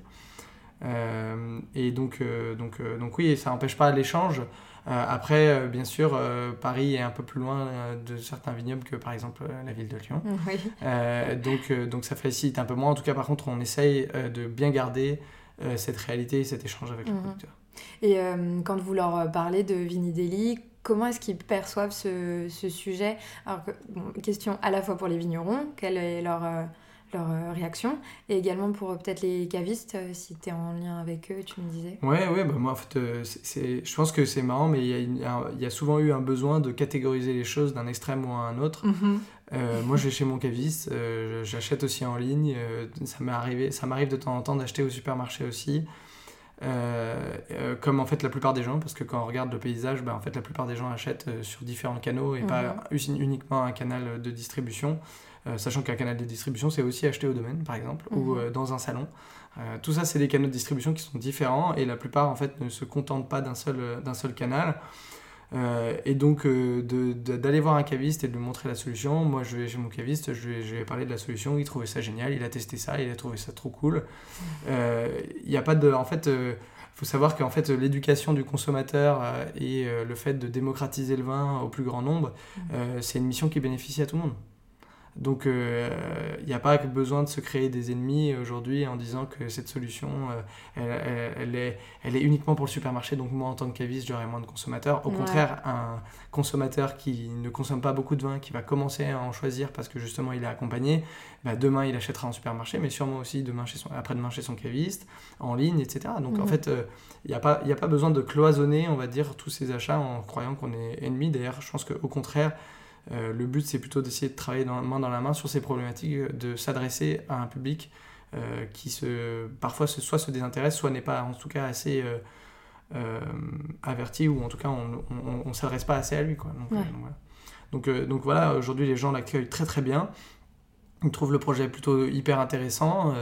Et donc, donc, donc oui, ça n'empêche pas l'échange. Euh, après, euh, bien sûr, euh, Paris est un peu plus loin de certains vignobles que par exemple la ville de Lyon. *laughs* Oui. Donc, donc ça facilite un peu moins. En tout cas, par contre, on essaye de bien garder cette réalité et cet échange avec le Mhm. producteur. Et euh, quand vous leur parlez de Vinidelli, comment est-ce qu'ils perçoivent ce, ce sujet? Alors, que, bon, question à la fois pour les vignerons, quelle est leur, leur euh, réaction, et également pour euh, peut-être les cavistes, euh, si tu es en lien avec eux, tu me disais. Ouais, ouais, bah moi en fait, c'est- je pense que c'est marrant, mais il y, y a souvent eu un besoin de catégoriser les choses d'un extrême ou à un autre. Euh, moi, je vais chez mon caviste, euh, j'achète aussi en ligne. euh, ça m'est arrivé, ça m'arrive de temps en temps d'acheter au supermarché aussi. Euh, euh, comme en fait la plupart des gens, parce que quand on regarde le paysage, bah, en fait la plupart des gens achètent euh, sur différents canaux et pas usi- uniquement un canal de distribution. Euh, sachant qu'un canal de distribution, c'est aussi acheté au domaine, par exemple, ou Mhm. euh, dans un salon. Euh, tout ça, c'est des canaux de distribution qui sont différents et la plupart, en fait, ne se contentent pas d'un seul, euh, d'un seul canal. Euh, et donc, euh, d'aller voir un caviste et de lui montrer la solution. Moi, je vais chez mon caviste, je lui, ai- je lui ai parlé de la solution, il trouvait ça génial, il a testé ça, il a trouvé ça trop cool. Euh, Il y a pas de. En fait, il faut savoir qu'en fait, l'éducation du consommateur euh, et euh, le fait de démocratiser le vin au plus grand nombre, euh, c'est une mission qui bénéficie à tout le monde. Donc il n'y a pas besoin de se créer des ennemis aujourd'hui en disant que cette solution, euh, elle, elle- est, elle est uniquement pour le supermarché, donc moi en tant que caviste, j'aurai moins de consommateurs. Au Ouais. contraire, un consommateur qui ne consomme pas beaucoup de vin, qui va commencer à en choisir parce que justement il est accompagné, bah, demain il achètera en supermarché, mais sûrement aussi demain chez son, après-demain chez son caviste, en ligne, etc. Donc en Mhm. fait, il n'y a, pas- y a pas besoin de cloisonner, on va dire, tous ces achats en croyant qu'on est ennemi. D'ailleurs, je pense qu'au contraire, euh, le but, c'est plutôt d'essayer de travailler dans, main dans la main sur ces problématiques, euh, de s'adresser à un public qui se, parfois se, soit se désintéresse, soit n'est pas en tout cas assez averti, ou en tout cas on ne s'adresse pas assez à lui. Quoi. Donc, voilà. Donc, donc voilà, aujourd'hui les gens l'accueillent très très bien. Ils trouvent le projet plutôt hyper intéressant.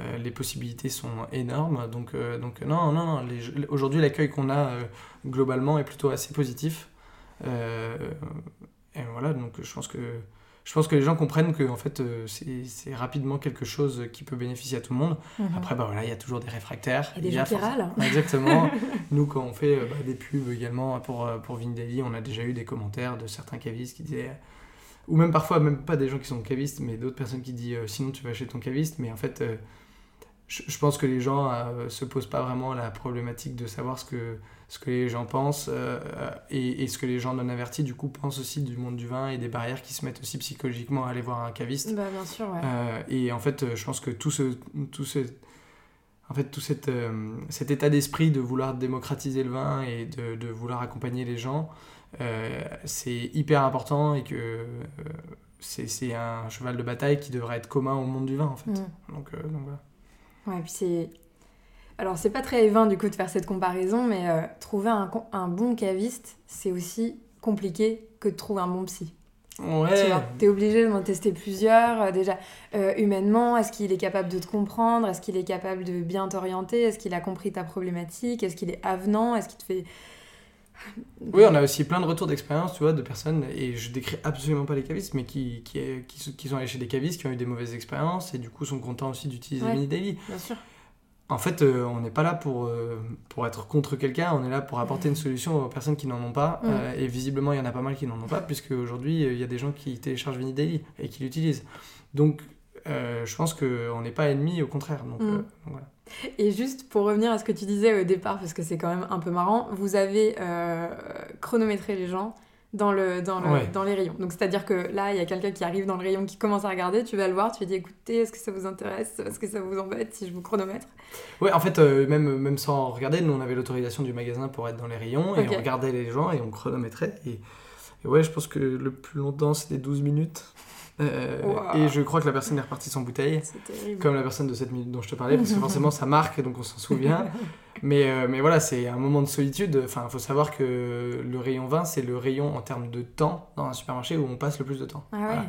Euh, les possibilités sont énormes. Donc, euh, donc non, non, non. Aujourd'hui, l'accueil qu'on a euh, globalement est plutôt assez positif. Et voilà, donc je pense que je pense que les gens comprennent que en fait c'est rapidement quelque chose qui peut bénéficier à tout le monde. Mhm. Après bah voilà, il y a toujours des réfractaires. Il y a des gens qui râlent. Exactement. *laughs* Nous quand on fait bah, des pubs également pour pour Vindaily, on a déjà eu des commentaires de certains cavistes qui disaient ou même parfois même pas des gens qui sont cavistes mais d'autres personnes qui disent sinon tu vas chez ton caviste mais en fait je, pense que les gens euh, se posent pas vraiment la problématique de savoir ce que, ce que les gens pensent euh, et, ce que les gens non avertis du coup pensent aussi du monde du vin et des barrières qui se mettent aussi psychologiquement à aller voir un caviste. Bah, bien sûr, ouais. Euh, et en fait, je pense que tout ce, tout ce, en fait, tout cette, cet état d'esprit de vouloir démocratiser le vin et de, de vouloir accompagner les gens, c'est hyper important et que c'est un cheval de bataille qui devrait être commun au monde du vin en fait. Mm. Donc, donc voilà. Ouais, puis c'est. Alors, c'est pas très vain du coup de faire cette comparaison, mais euh, trouver un, un, bon caviste, c'est aussi compliqué que de trouver un bon psy. Ouais. Tu es obligé de m'en tester plusieurs. Euh, déjà, euh, humainement, est-ce qu'il est capable de te comprendre Est-ce qu'il est capable de bien t'orienter Est-ce qu'il a compris ta problématique Est-ce qu'il est avenant Est-ce qu'il te fait *laughs* oui, on a aussi plein de retours d'expérience, tu vois, de personnes, et je décris absolument pas les cavistes, mais qui, qui, qui, qui sont allés chez des cavistes, qui ont eu des mauvaises expériences, et du coup sont contents aussi d'utiliser Mini Daily. Bien sûr. En fait, euh, on n'est pas là pour, euh, pour être contre quelqu'un, on est là pour apporter une solution aux personnes qui n'en ont pas, euh, et visiblement il y en a pas mal qui n'en ont pas, puisque aujourd'hui il y a des gens qui téléchargent Mini Daily et qui l'utilisent. Donc je pense qu'on n'est pas ennemis, au contraire. Donc, voilà. Et juste pour revenir à ce que tu disais au départ, parce que c'est quand même un peu marrant, vous avez euh, chronométré les gens dans, le, dans, le, dans les rayons. Donc c'est-à-dire que là, il y a quelqu'un qui arrive dans le rayon, qui commence à regarder, tu vas le voir, tu lui dis écoutez, est-ce que ça vous intéresse? Est-ce que ça vous embête si je vous chronomètre? Ouais, en fait, euh, même, même sans regarder, nous on avait l'autorisation du magasin pour être dans les rayons, et on regardait les gens et on chronométrait. Et, et ouais, je pense que le plus longtemps c'était 12 minutes. Euh, et je crois que la personne est repartie sans bouteille, comme la personne de cette minute dont je te parlais, parce que forcément ça marque, donc on s'en souvient. *laughs* mais, euh, mais voilà, c'est un moment de solitude. Enfin, il faut savoir que le rayon 20, c'est le rayon en termes de temps dans un supermarché où on passe le plus de temps. Ah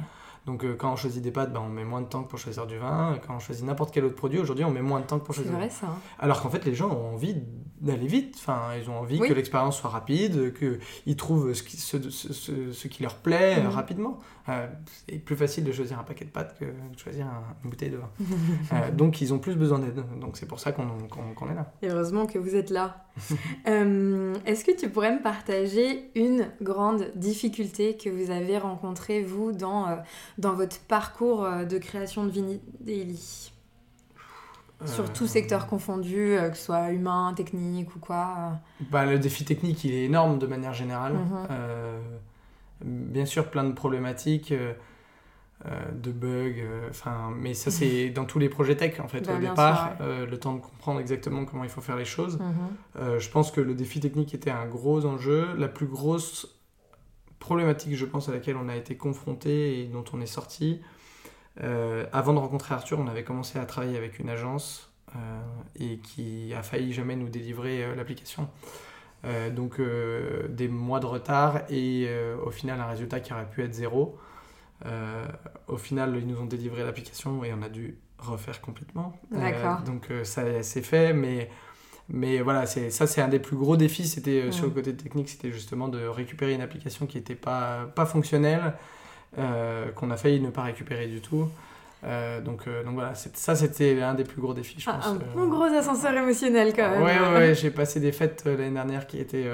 donc euh, quand on choisit des pâtes, ben, on met moins de temps que pour choisir du vin. Quand on choisit n'importe quel autre produit, aujourd'hui, on met moins de temps que pour choisir. C'est vrai ça. Hein. Alors qu'en fait, les gens ont envie d'aller vite. Enfin, ils ont envie que l'expérience soit rapide, qu'ils trouvent ce qui, ce, ce, ce, qui leur plaît mhm. rapidement. Euh, c'est plus facile de choisir un paquet de pâtes que de choisir une bouteille de vin. Euh, *laughs* donc ils ont plus besoin d'aide. Donc c'est pour ça qu'on est là. Et heureusement que vous êtes là. *laughs* Euh, est-ce que tu pourrais me partager une grande difficulté que vous avez rencontrée, vous, dans, dans votre parcours de création de Vini Daily sur tout secteur confondu, que ce soit humain, technique ou quoi bah, Le défi technique, il est énorme de manière générale. Mhm bien sûr plein de problématiques, euh, euh, de bugs, euh, mais ça c'est *laughs* dans tous les projets tech en fait bah, au départ, le temps de comprendre exactement comment il faut faire les choses. Mhm. je pense que le défi technique était un gros enjeu. La plus grosse problématique, je pense, à laquelle on a été confronté et dont on est sorti, avant de rencontrer Arthur, on avait commencé à travailler avec une agence et qui a failli jamais nous délivrer l'application. Euh, donc euh, des mois de retard et euh, au final un résultat qui aurait pu être zéro. au final, ils nous ont délivré l'application et on a dû refaire complètement. donc ça s'est fait, mais, mais voilà, ça c'est un des plus gros défis. C'était sur le côté technique, c'était justement de récupérer une application qui n'était pas, pas fonctionnelle, qu'on a failli ne pas récupérer du tout. Euh, donc, euh, donc voilà, ça c'était un des plus gros défis, je ah, pense. Un bon gros ascenseur émotionnel quand même. Ouais, ouais, *laughs* j'ai passé des fêtes euh, l'année dernière qui étaient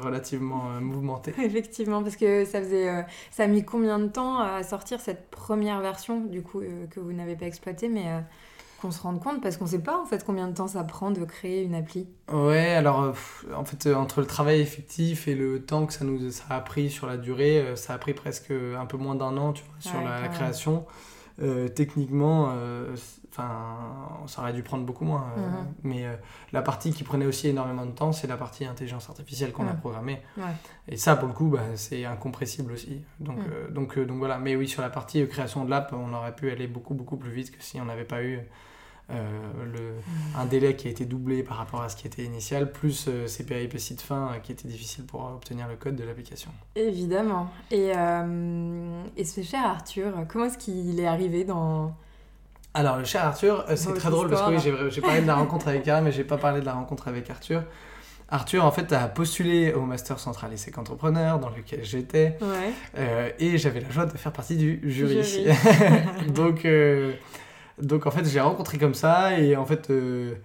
relativement mouvementées. Effectivement, parce que ça faisait, ça a mis combien de temps à sortir cette première version du coup que vous n'avez pas exploitée, mais qu'on se rende compte parce qu'on sait pas en fait combien de temps ça prend de créer une appli. Ouais, alors en fait entre le travail effectif et le temps que ça nous ça a pris sur la durée, ça a pris presque un peu moins d'un an, tu vois, sur la, création. Euh, techniquement, euh, enfin, ça aurait dû prendre beaucoup moins. Euh, mhm. Mais la partie qui prenait aussi énormément de temps, c'est la partie intelligence artificielle qu'on a programmée. Et ça, pour le coup, bah, c'est incompressible aussi. Donc, mhm. donc, donc voilà. Mais oui, sur la partie création de l'app, on aurait pu aller beaucoup, beaucoup plus vite que si on n'avait pas eu le, un délai qui a été doublé par rapport à ce qui était initial, plus ces péripéties de fin qui étaient difficiles pour obtenir le code de l'application. Évidemment. Et, et ce cher Arthur, comment est-ce qu'il est arrivé dans alors, le cher Arthur, euh, c'est très drôle parce que oui, j'ai parlé de la rencontre avec Karim, mais j'ai pas parlé de la rencontre avec Arthur. Arthur, en fait, a postulé au Master Central Essai Entrepreneur, dans lequel j'étais. Ouais. Euh, et j'avais la joie de faire partie du jury. *laughs* *laughs* donc, euh, donc, en fait, j'ai rencontré comme ça. Et en fait, je me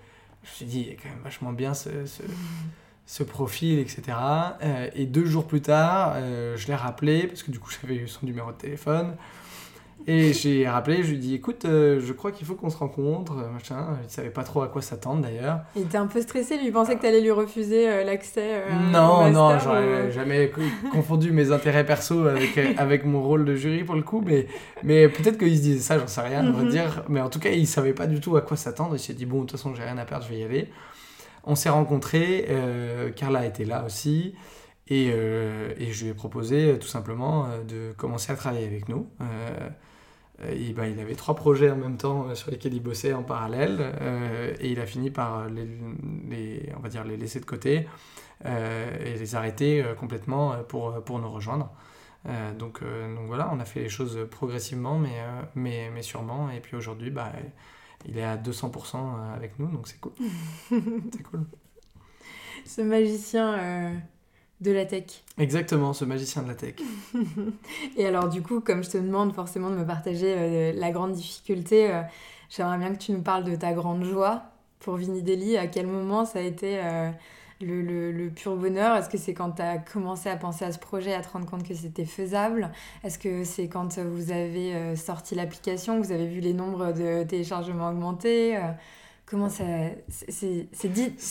suis dit, il est quand même vachement bien ce, ce, ce profil, etc. et deux jours plus tard, je l'ai rappelé, parce que du coup, j'avais eu son numéro de téléphone. Et j'ai rappelé, je lui ai dit, écoute, euh, je crois qu'il faut qu'on se rencontre, euh, machin. Il savait pas trop à quoi s'attendre d'ailleurs. Il était un peu stressé, lui, il pensait que tu allais lui refuser euh, l'accès. non, non, j'aurais jamais confondu mes intérêts perso avec, avec mon rôle de jury pour le coup, mais, mais peut-être qu'il se disait ça, j'en sais rien, on va mhm. dire. Mais en tout cas, il savait pas du tout à quoi s'attendre. Il s'est dit, bon, de toute façon, j'ai rien à perdre, je vais y aller. On s'est rencontrés, Carla était là aussi. Et, et, je lui ai proposé tout simplement de commencer à travailler avec nous. Euh, et ben, il avait trois projets en même temps euh, sur lesquels il bossait en parallèle euh, et il a fini par les, les, on va dire, les laisser de côté et les arrêter complètement pour, pour nous rejoindre. donc, donc voilà, on a fait les choses progressivement mais, mais, mais sûrement. Et puis aujourd'hui, bah, il est à 200% avec nous, donc c'est cool. *laughs* c'est cool. Ce magicien de la tech. Exactement, ce magicien de la tech. *laughs* et alors du coup, comme je te demande forcément de me partager euh, la grande difficulté, euh, j'aimerais bien que tu nous parles de ta grande joie pour Vinny Deli. À quel moment ça a été euh, le, le, pur bonheur? Est-ce que c'est quand tu as commencé à penser à ce projet, à te rendre compte que c'était faisable? Est-ce que c'est quand vous avez sorti l'application, que vous avez vu les nombres de téléchargements augmenter Comment ça. C'est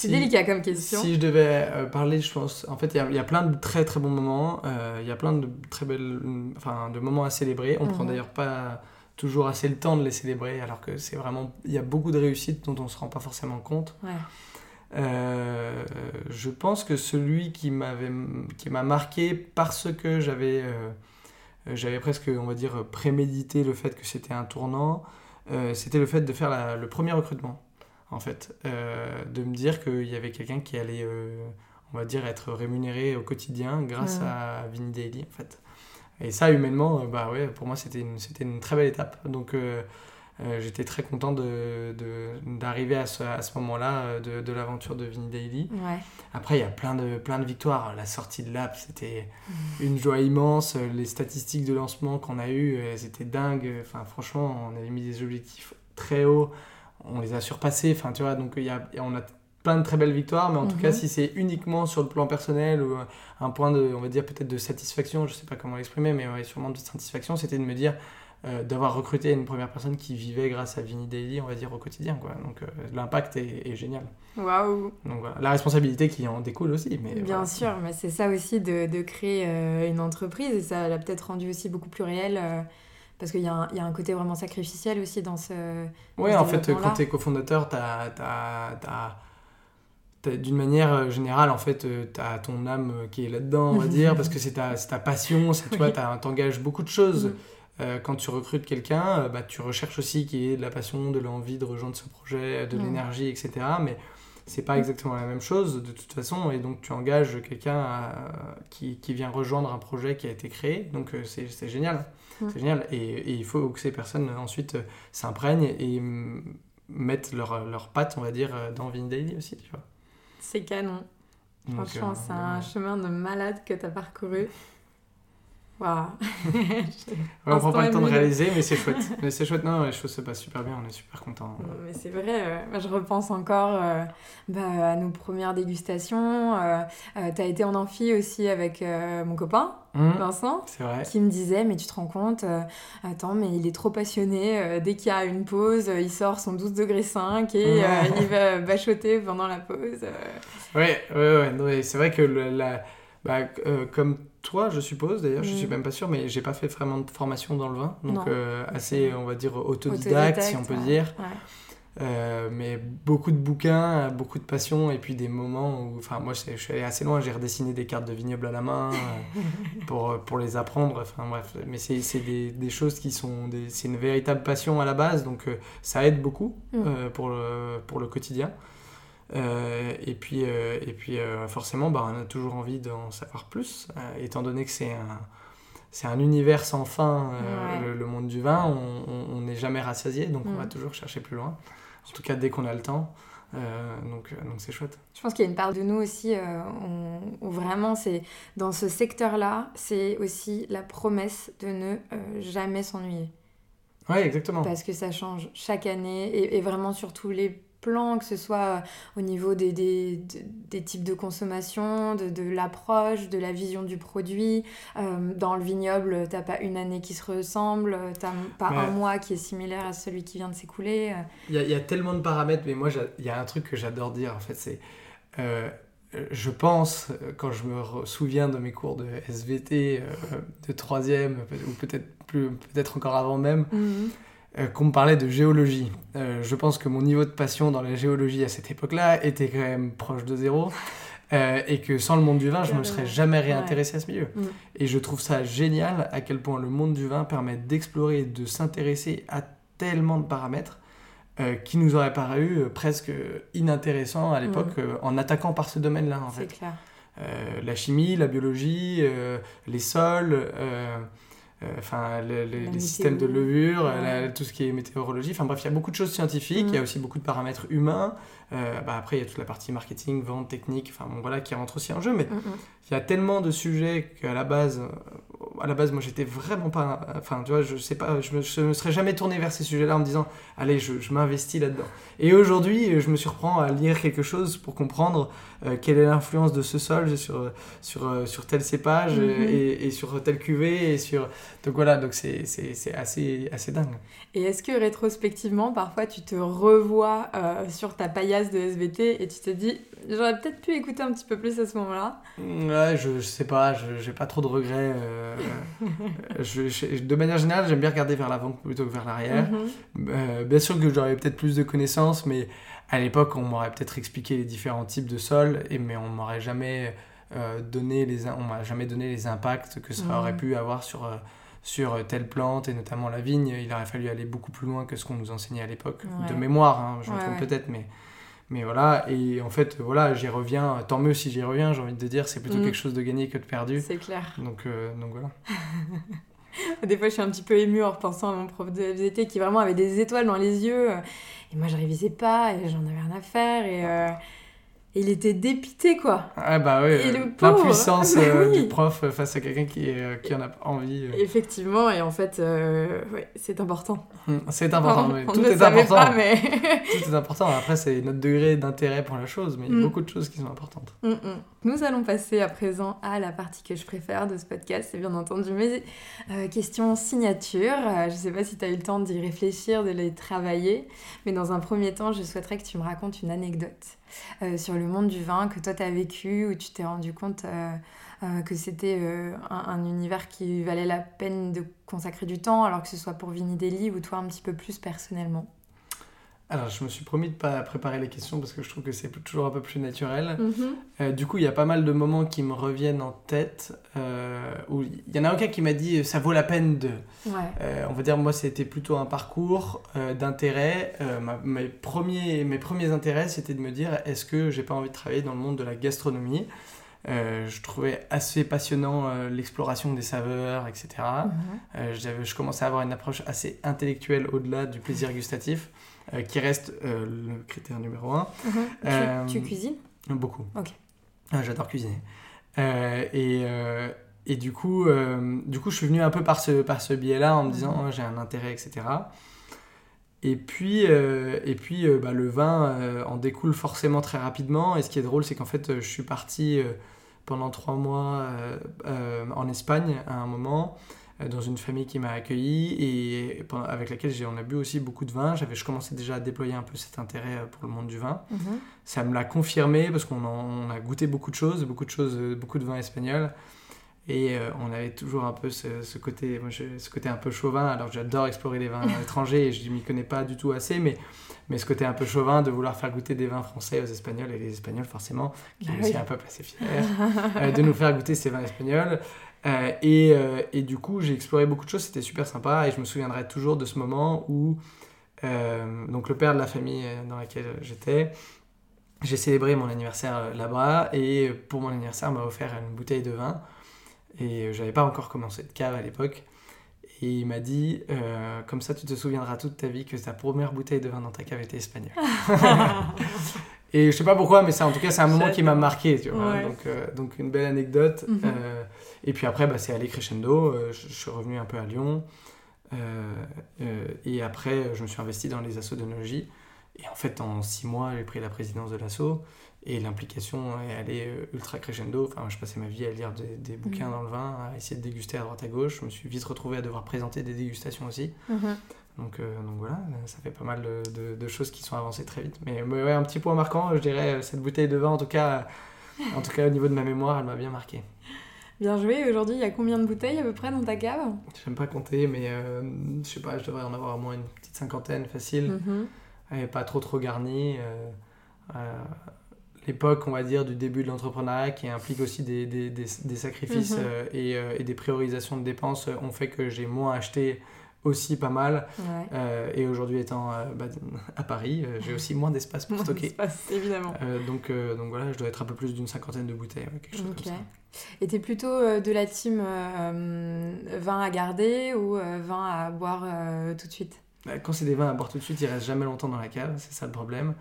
délicat comme question. Si je devais euh, parler, je pense. En fait, il y, y, a plein de très très bons moments. Euh, il y a plein de très belles. Enfin, de moments à célébrer. On ne prend mhm. d'ailleurs pas toujours assez le temps de les célébrer, alors que c'est vraiment. Il y a beaucoup de réussites dont on ne se rend pas forcément compte. Euh, je pense que celui qui m'a marqué parce que j'avais j'avais presque, on va dire, prémédité le fait que c'était un tournant, c'était le fait de faire le premier recrutement en fait. Euh, de me dire qu'il y avait quelqu'un qui allait, euh, on va dire, être rémunéré au quotidien grâce à Vinny Daily, en fait. Et ça, humainement, euh, bah ouais, pour moi, c'était une, c'était une très belle étape. Donc, j'étais très content de, d'arriver à ce, à ce moment-là de, de l'aventure de Vinny Daily. Après, il y a plein de, plein de victoires. La sortie de l'app, c'était mmh. une joie immense. Les statistiques de lancement qu'on a eues, c'était dingue. Enfin, franchement, on avait mis des objectifs très hauts on les a surpassés. Enfin, tu vois, donc y a, on a plein de très belles victoires, mais en tout cas, mhm. si c'est uniquement sur le plan personnel ou un point de, on va dire peut-être de satisfaction, je sais pas comment l'exprimer, mais sûrement de satisfaction, c'était de me dire euh, d'avoir recruté une première personne qui vivait grâce à Vinny Daily, on va dire au quotidien, quoi. Donc euh, l'impact est, génial. Waouh. Donc voilà, la responsabilité qui en découle aussi, mais. Bien sûr, mais c'est ça aussi de, de créer euh, une entreprise et ça l'a peut-être rendu aussi beaucoup plus réel parce qu'il y, y, a un côté vraiment sacrificiel aussi dans ce. Oui, en fait, quand tu es cofondateur, tu as, d'une manière générale, en fait, tu as ton âme qui est là-dedans, on va dire, *laughs* parce que c'est ta, ta passion, tu vois, t'engages beaucoup de choses. Mm. Euh, quand tu recrutes quelqu'un, euh, bah, tu recherches aussi qu'il y ait de la passion, de l'envie de rejoindre ce projet, de mm. l'énergie, etc. Mais c'est pas exactement la même chose de toute façon, et donc tu engages quelqu'un euh, qui, qui, vient rejoindre un projet qui a été créé, donc c'est génial. Mm. C'est génial. Et, il faut que ces personnes ensuite euh, s'imprègnent et mettent leurs leur pattes, on va dire, euh, dans Vin Daily aussi, tu vois. C'est canon. Franchement, euh, c'est un chemin de malade que tu as parcouru. Waouh On prend pas le temps de réaliser, mais c'est chouette. mais c'est chouette, non, les choses se passent super bien, on est super content. Mais c'est vrai, euh, je repense encore euh, bah, à nos premières dégustations. Euh, tu as été en amphi aussi avec mon copain, mmh. Vincent, vrai. qui me disait, mais tu te rends compte, attends, mais il est trop passionné, dès qu'il y a une pause, il sort son 12 degrés 5 et il va bachoter pendant la pause. Ouais, ouais, ouais, c'est vrai que la, bah, comme toi, je suppose, d'ailleurs, je suis mm. même pas sûr, mais j'ai pas fait vraiment de formation dans le vin, donc euh, assez, on va dire, autodidacte, si on peut dire. Euh, mais beaucoup de bouquins, beaucoup de passion et puis des moments où, enfin moi je suis allé assez loin, j'ai redessiné des cartes de vignoble à la main euh, *laughs* pour, pour les apprendre, enfin bref, mais c'est des, des, choses qui sont, c'est une véritable passion à la base, donc euh, ça aide beaucoup mm. pour, le, pour le quotidien. Et puis, et puis forcément, bah, on a toujours envie d'en savoir plus, étant donné que c'est un, c'est un univers sans fin, le, monde du vin, on n'est jamais rassasié, donc on va mm. toujours chercher plus loin en tout cas dès qu'on a le temps. Euh, donc euh, donc c'est chouette. Je pense qu'il y a une part de nous aussi euh, où vraiment c'est dans ce secteur-là, c'est aussi la promesse de ne jamais s'ennuyer. Oui, exactement. Parce que ça change chaque année et, et vraiment sur tous les que ce soit euh, au niveau des, des, des types de consommation, de, de l'approche, de la vision du produit. Euh, dans le vignoble, t'as pas une année qui se ressemble, t'as pas un mois qui est similaire à celui qui vient de s'écouler. Il y, y, a tellement de paramètres, mais moi, il y a un truc que j'adore dire, en fait, c'est... Euh, je pense, quand je me souviens de mes cours de SVT de troisième, ou peut-être plus, peut-être encore avant même, mhm. Euh, qu'on me parlait de géologie. Euh, je pense que mon niveau de passion dans la géologie à cette époque-là était quand même proche de zéro. Euh, et que sans le monde du vin, je ne me serais jamais réintéressé à ce milieu. Mm. Et je trouve ça génial à quel point le monde du vin permet d'explorer et de s'intéresser à tellement de paramètres qui nous auraient paru presque inintéressants à l'époque mm. en attaquant par ce domaine-là. En fait. Clair. la chimie, la biologie, les sols. Euh, enfin les systèmes de levure, tout ce qui est météorologie. Enfin bref, il y a beaucoup de choses scientifiques, il y a mm. aussi beaucoup de paramètres humains. Euh, bah, après, il y a toute la partie marketing, vente, technique, enfin bon, voilà, qui rentre aussi en jeu. Mais mm, mm. il y a tellement de sujets qu'à la base, à la base, moi, j'étais vraiment pas. Enfin, tu vois, je sais pas, je me, me serais jamais tourné vers ces sujets-là en me disant, allez, je, je m'investis là-dedans. Et aujourd'hui, je me surprends à lire quelque chose pour comprendre euh, quelle est l'influence de ce sol sur, sur, euh, sur tel cépage mhm. et, et, sur telle cuvée. Et sur... Donc voilà, donc c'est assez, assez dingue. Et est-ce que rétrospectivement, parfois, tu te revois euh, sur ta paillasse de SVT et tu te dis, j'aurais peut-être pu écouter un petit peu plus à ce moment-là? Ouais, je, je sais pas, j'ai pas trop de regrets. Je, de manière générale, j'aime bien regarder vers l'avant plutôt que vers l'arrière. Mhm. bien sûr que j'aurais peut-être plus de connaissances, mais à l'époque, on m'aurait peut-être expliqué les différents types de sols, et, mais on m'aurait jamais euh, donné les, on m'a jamais donné les impacts que ça aurait pu avoir sur euh, sur telle plante et notamment la vigne. Il aurait fallu aller beaucoup plus loin que ce qu'on nous enseignait à l'époque, de mémoire. Hein, je me trompe peut-être, mais mais voilà. Et en fait, voilà, j'y reviens. Tant mieux si j'y reviens. J'ai envie de dire, c'est plutôt mm. quelque chose de gagné que de perdu. C'est clair. Donc euh, donc voilà. *laughs* Des fois, je suis un petit peu émue en repensant à mon prof de FZT qui vraiment avait des étoiles dans les yeux. Et moi, je révisais pas et j'en avais rien à faire. Et, euh, il était dépité, quoi. Ah bah oui, euh, l'impuissance *laughs* euh, du prof face à quelqu'un qui, qui en a envie. Effectivement, et en fait, ouais, c'est important. Hum, c'est important, mais tout est important. Pas, mais... *laughs* tout est important. Après, c'est notre degré d'intérêt pour la chose, mais il y a hum. beaucoup de choses qui sont importantes. Hum, Nous allons passer à présent à la partie que je préfère de ce podcast, c'est bien entendu mes questions signature. je sais pas si tu as eu le temps d'y réfléchir, de les travailler, mais dans un premier temps, je souhaiterais que tu me racontes une anecdote euh, sur le monde du vin que toi tu as vécu, où tu t'es rendu compte euh, euh, que c'était un, univers qui valait la peine de consacrer du temps, alors que ce soit pour Vini Deli ou toi un petit peu plus personnellement? Alors, je me suis promis de pas préparer les questions parce que je trouve que c'est toujours un peu plus naturel. Mhm. du coup, il y a pas mal de moments qui me reviennent en tête où il y en a aucun qui m'a dit ça vaut la peine de. on va dire, moi, c'était plutôt un parcours d'intérêt. mes, premiers, mes premiers intérêts, c'était de me dire est-ce que j'ai pas envie de travailler dans le monde de la gastronomie? Je trouvais assez passionnant l'exploration des saveurs, etc. Mhm. je commençais à avoir une approche assez intellectuelle au-delà du plaisir gustatif. Euh, qui reste euh, le critère numéro un. Mhm. Euh, tu, cuisines? Beaucoup. Ok. Ah, j'adore cuisiner. et, et du coup, du coup, je suis venu un peu par ce, par ce biais-là en me disant mhm. oh, j'ai un intérêt, etc. Et puis, et puis bah, le vin en découle forcément très rapidement. Et ce qui est drôle, c'est qu'en fait, je suis parti pendant trois mois en Espagne à un moment. Euh, dans une famille qui m'a accueilli et avec laquelle on a bu aussi beaucoup de vin. J'avais, je commençais déjà à déployer un peu cet intérêt euh, pour le monde du vin. Mhm. Ça me l'a confirmé parce qu'on a goûté beaucoup de choses, beaucoup de choses, euh, beaucoup de vins espagnols. Et on avait toujours un peu ce, côté, moi, ce côté un peu chauvin, alors j'adore explorer les vins *laughs* étrangers et je m'y connais pas du tout assez, mais, mais ce côté un peu chauvin de vouloir faire goûter des vins français aux Espagnols, et les Espagnols forcément, qui est bah aussi un peuple assez fier, de nous faire goûter ces vins espagnols. Et, et, du coup, j'ai exploré beaucoup de choses, c'était super sympa, et je me souviendrai toujours de ce moment où donc le père de la famille dans laquelle j'étais, j'ai célébré mon anniversaire là-bas et pour mon anniversaire, m'a offert une bouteille de vin. Et j'avais pas encore commencé de cave à l'époque. Et il m'a dit, euh, comme ça tu te souviendras toute ta vie que ta première bouteille de vin dans ta cave était espagnole. *laughs* et je sais pas pourquoi, mais ça, en tout cas, c'est un moment qui m'a marqué. Tu vois, donc, euh, donc une belle anecdote. Mhm. Euh, et puis après, bah, c'est allé crescendo. Je, je, suis revenu un peu à Lyon. et après, je me suis investi dans les assos d'onologie. Et en fait, en six mois, j'ai pris la présidence de l'asso et l'implication est allée euh, ultra crescendo. Enfin, je passais ma vie à lire des, bouquins mm. dans le vin, à essayer de déguster à droite à gauche. Je me suis vite retrouvé à devoir présenter des dégustations aussi. Mm-hmm. Donc, euh, donc voilà, ça fait pas mal de, choses qui sont avancées très vite. Mais, ouais, un petit point marquant, je dirais, euh, cette bouteille de vin, en tout cas, en tout cas au niveau de ma mémoire, elle m'a bien marqué. Bien joué. Aujourd'hui, il y a combien de bouteilles à peu près dans ta cave? J'aime pas compter, mais je sais pas, je devrais en avoir au moins une petite cinquantaine facile. Mm-hmm et pas trop trop garnie. Euh, euh, l'époque, on va dire, du début de l'entrepreneuriat qui implique aussi des, des, des, sacrifices mhm. euh, et, et, des priorisations de dépenses ont fait que j'ai moins acheté aussi pas mal. et aujourd'hui, étant bah, *laughs* à Paris, j'ai aussi moins d'espace pour stocker. évidemment. donc, donc voilà, je dois être un peu plus d'une cinquantaine de bouteilles, quelque chose comme ça. Et t'es plutôt de la team vin à garder ou vin à boire tout de suite? Bah, quand c'est des vins à boire tout de suite, ils restent jamais longtemps dans la cave, c'est ça le problème.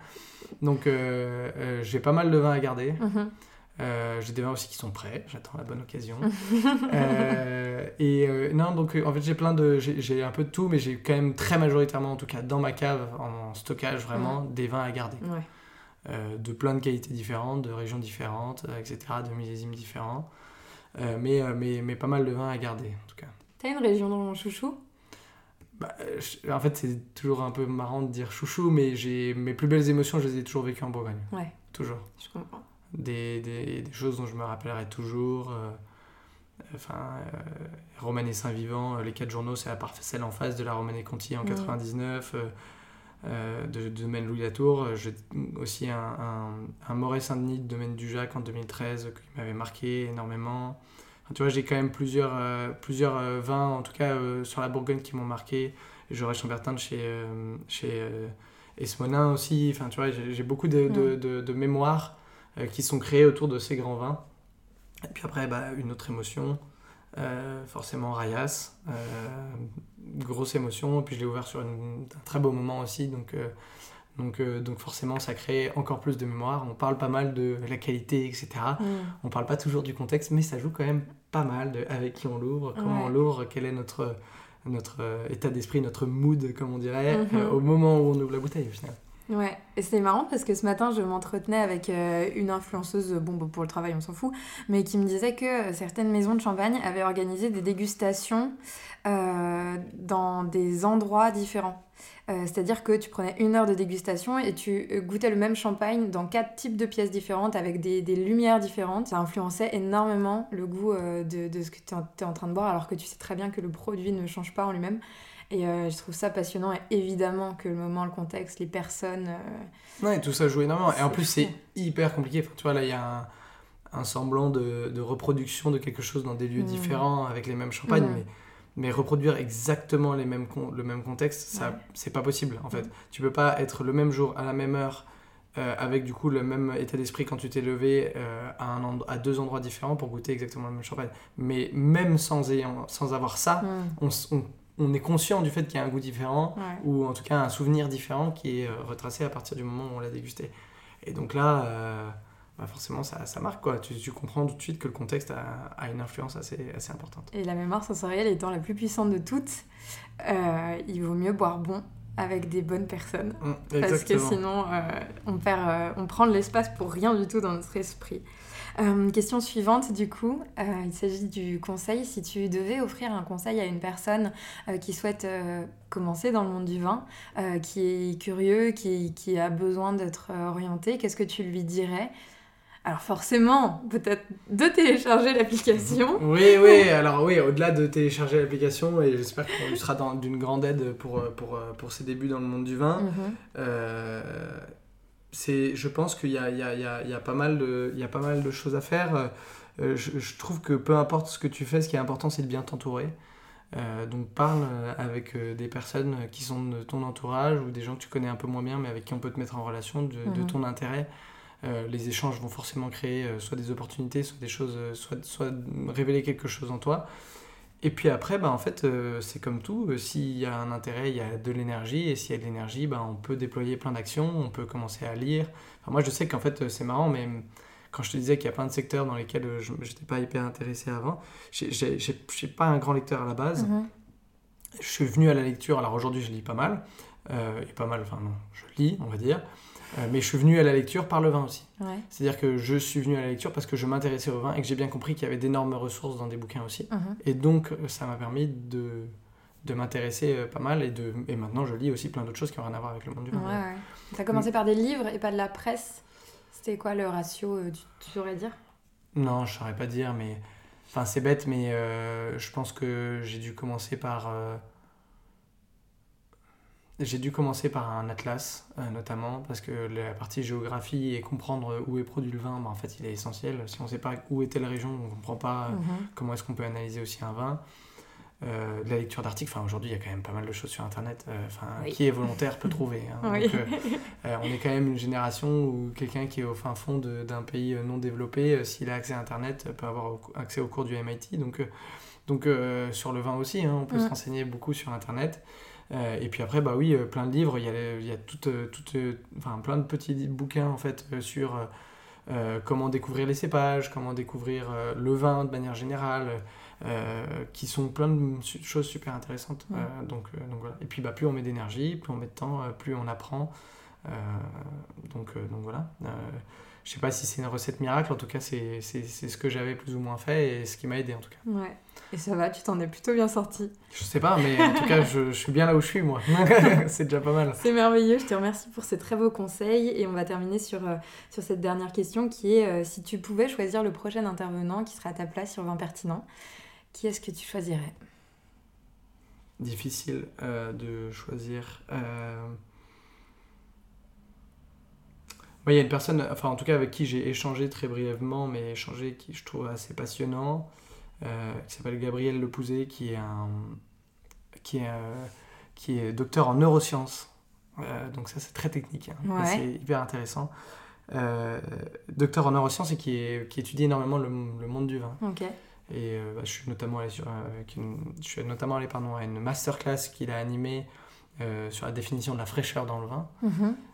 Donc euh, euh, j'ai pas mal de vins à garder. Mhm. Euh, j'ai des vins aussi qui sont prêts, j'attends la bonne occasion. *laughs* et non, donc en fait j'ai plein de, j'ai un peu de tout, mais j'ai quand même très majoritairement, en tout cas dans ma cave, en stockage vraiment, des vins à garder. de plein de qualités différentes, de régions différentes, etc., de millésimes différents. mais, mais, mais pas mal de vins à garder en tout cas. T'as une région dans mon chouchou? Bah, en fait, c'est toujours un peu marrant de dire chouchou, mais j'ai mes plus belles émotions, je les ai toujours vécues en Bourgogne. Ouais. Toujours. Je comprends. Des, des, des choses dont je me rappellerai toujours. Euh, enfin, euh, Romanée Saint-Vivant, euh, les quatre journaux, c'est la parcelle en face de la Romanée Conti en 99. Euh, de, domaine Louis Latour. J'ai aussi un, un, un Moret Saint-Denis de domaine du Jacques en 2013 qui m'avait marqué énormément tu vois, j'ai quand même plusieurs, euh, plusieurs euh, vins, en tout cas sur la Bourgogne, qui m'ont marqué. J'aurais Chambertin de chez, chez Esmonin aussi. Enfin, tu vois, j'ai beaucoup de, de, de, de mémoires qui sont créées autour de ces grands vins. Et puis après, bah, une autre émotion, forcément Rayas. grosse émotion. Et puis je l'ai ouvert sur un très beau moment aussi. Donc donc, euh, donc forcément, ça crée encore plus de mémoire. On parle pas mal de la qualité, etc. Mm. On parle pas toujours du contexte, mais ça joue quand même pas mal de avec qui on l'ouvre, comment on l'ouvre, quel est notre, notre euh, état d'esprit, notre mood, comme on dirait, mm-hmm. euh, au moment où on ouvre la bouteille au final. Ouais, et c'était marrant parce que ce matin, je m'entretenais avec une influenceuse, bon, pour le travail, on s'en fout, mais qui me disait que certaines maisons de champagne avaient organisé des dégustations dans des endroits différents. Euh, c'est-à-dire que tu prenais une heure de dégustation et tu euh, goûtais le même champagne dans quatre types de pièces différentes avec des, lumières différentes. Ça influençait énormément le goût euh, de, ce que tu es en train de boire alors que tu sais très bien que le produit ne change pas en lui-même. Et je trouve ça passionnant et évidemment que le moment, le contexte, les personnes... Ouais, tout ça joue énormément. Et en plus, c'est hyper compliqué. tu vois, là, il y a un, semblant de, reproduction de quelque chose dans des lieux mmh. différents avec les mêmes champagnes, mmh. mais mais reproduire exactement les mêmes le même contexte, ça c'est pas possible en fait. Mm. Tu peux pas être le même jour à la même heure euh, avec du coup le même état d'esprit quand tu t'es levé euh, à, un à deux endroits différents pour goûter exactement le même champagne. Mais même sans, ayant, sans avoir ça, mm. on, on, est conscient du fait qu'il y a un goût différent ou en tout cas un souvenir différent qui est euh, retracé à partir du moment où on l'a dégusté. Et donc là, bah forcément ça, ça, marque quoi. Tu, tu, comprends tout de suite que le contexte a, a, une influence assez, assez importante. Et la mémoire sensorielle étant la plus puissante de toutes, euh, il vaut mieux boire bon avec des bonnes personnes. Mmh, parce que sinon euh, on, perd, euh, on prend de l'espace pour rien du tout dans notre esprit. Question suivante, du coup, il s'agit du conseil. Si tu devais offrir un conseil à une personne qui souhaite commencer dans le monde du vin, qui est curieux, qui, qui a besoin d'être orienté, qu'est-ce que tu lui dirais? Alors forcément, peut-être de télécharger l'application. *laughs* Oui, oui, alors oui, au-delà de télécharger l'application, et j'espère qu'on sera d'une grande aide pour, pour, pour, ses débuts dans le monde du vin, mhm. euh, c'est, je pense qu'il y a, il y, a, il y, a, pas mal de, il y a pas mal de choses à faire. Euh, je, je, trouve que peu importe ce que tu fais, ce qui est important, c'est de bien t'entourer. Euh, donc parle avec des personnes qui sont de ton entourage ou des gens que tu connais un peu moins bien mais avec qui on peut te mettre en relation de, de mhm. ton intérêt. Euh, les échanges vont forcément créer euh, soit des opportunités, soit des choses, euh, soit, soit révéler quelque chose en toi. Et puis après, bah, en fait, c'est comme tout. S'il y a un intérêt, il y a de l'énergie. Et s'il y a de l'énergie, bah, on peut déployer plein d'actions, on peut commencer à lire. moi, je sais qu'en fait, c'est marrant, mais quand je te disais qu'il y a plein de secteurs dans lesquels je n'étais pas hyper intéressé avant, je suis pas un grand lecteur à la base. Mm-hmm. Je suis venu à la lecture. Alors aujourd'hui, je lis pas mal. et pas mal, enfin non, je lis, on va dire. Euh, mais je suis venu à la lecture par le vin aussi. C'est-à-dire que je suis venu à la lecture parce que je m'intéressais au vin et que j'ai bien compris qu'il y avait d'énormes ressources dans des bouquins aussi. Uh-huh. Et donc, euh, ça m'a permis de, de m'intéresser euh, pas mal et, de, et maintenant je lis aussi plein d'autres choses qui n'ont rien à voir avec le monde du vin. Ouais, ouais. Tu as commencé par des livres et pas de la presse. C'était quoi le ratio, tu, saurais dire? Non, je saurais pas dire, mais. Enfin, c'est bête, mais je pense que j'ai dû commencer par. J'ai dû commencer par un atlas, euh, notamment, parce que la partie géographie et comprendre où est produit le vin, bah, en fait, il est essentiel. Si on ne sait pas où est telle région, on ne comprend pas euh, mhm. comment est-ce qu'on peut analyser aussi un vin. Euh, la lecture d'articles, enfin, aujourd'hui, il y a quand même pas mal de choses sur Internet. Enfin, Qui est volontaire peut *laughs* trouver. Hein. on est quand même une génération où quelqu'un qui est au fin fond d'un pays non développé, s'il a accès à Internet, peut avoir accès au cours du MIT. Donc, donc sur le vin aussi, hein, on peut se renseigner beaucoup sur Internet. Euh, et puis après, bah oui, euh, plein de livres, il y a, il y a tout, euh, enfin, plein de petits bouquins en fait sur comment découvrir les cépages, comment découvrir le vin de manière générale, qui sont plein de choses super intéressantes. donc, donc voilà. Et puis bah, plus on met d'énergie, plus on met de temps, plus on apprend. Donc, donc voilà. je sais pas si c'est une recette miracle, en tout cas c'est ce que j'avais plus ou moins fait et ce qui m'a aidé en tout cas. Ouais. Et ça va, tu t'en es plutôt bien sorti. Je sais pas, mais en tout cas, je, je, suis bien là où je suis, moi. *laughs* c'est déjà pas mal. C'est merveilleux, je te remercie pour ces très beaux conseils. Et on va terminer sur, euh, sur cette dernière question qui est euh, si tu pouvais choisir le prochain intervenant qui serait à ta place sur 20 pertinent, qui est-ce que tu choisirais? Difficile euh, de choisir. Il y a une personne, enfin en tout cas avec qui j'ai échangé très brièvement, mais échangé qui je trouve assez passionnant. Euh, qui s'appelle Gabriel Lepouzet, qui est, un, qui est, euh, qui est docteur en neurosciences. Euh, donc ça, c'est très technique. Hein. C'est hyper intéressant. docteur en neurosciences et qui, est, qui étudie énormément le, le monde du vin. Et bah, je suis notamment allé, sur, avec une, je suis notamment allé pardon, à une masterclass qu'il a animée sur la définition de la fraîcheur dans le vin.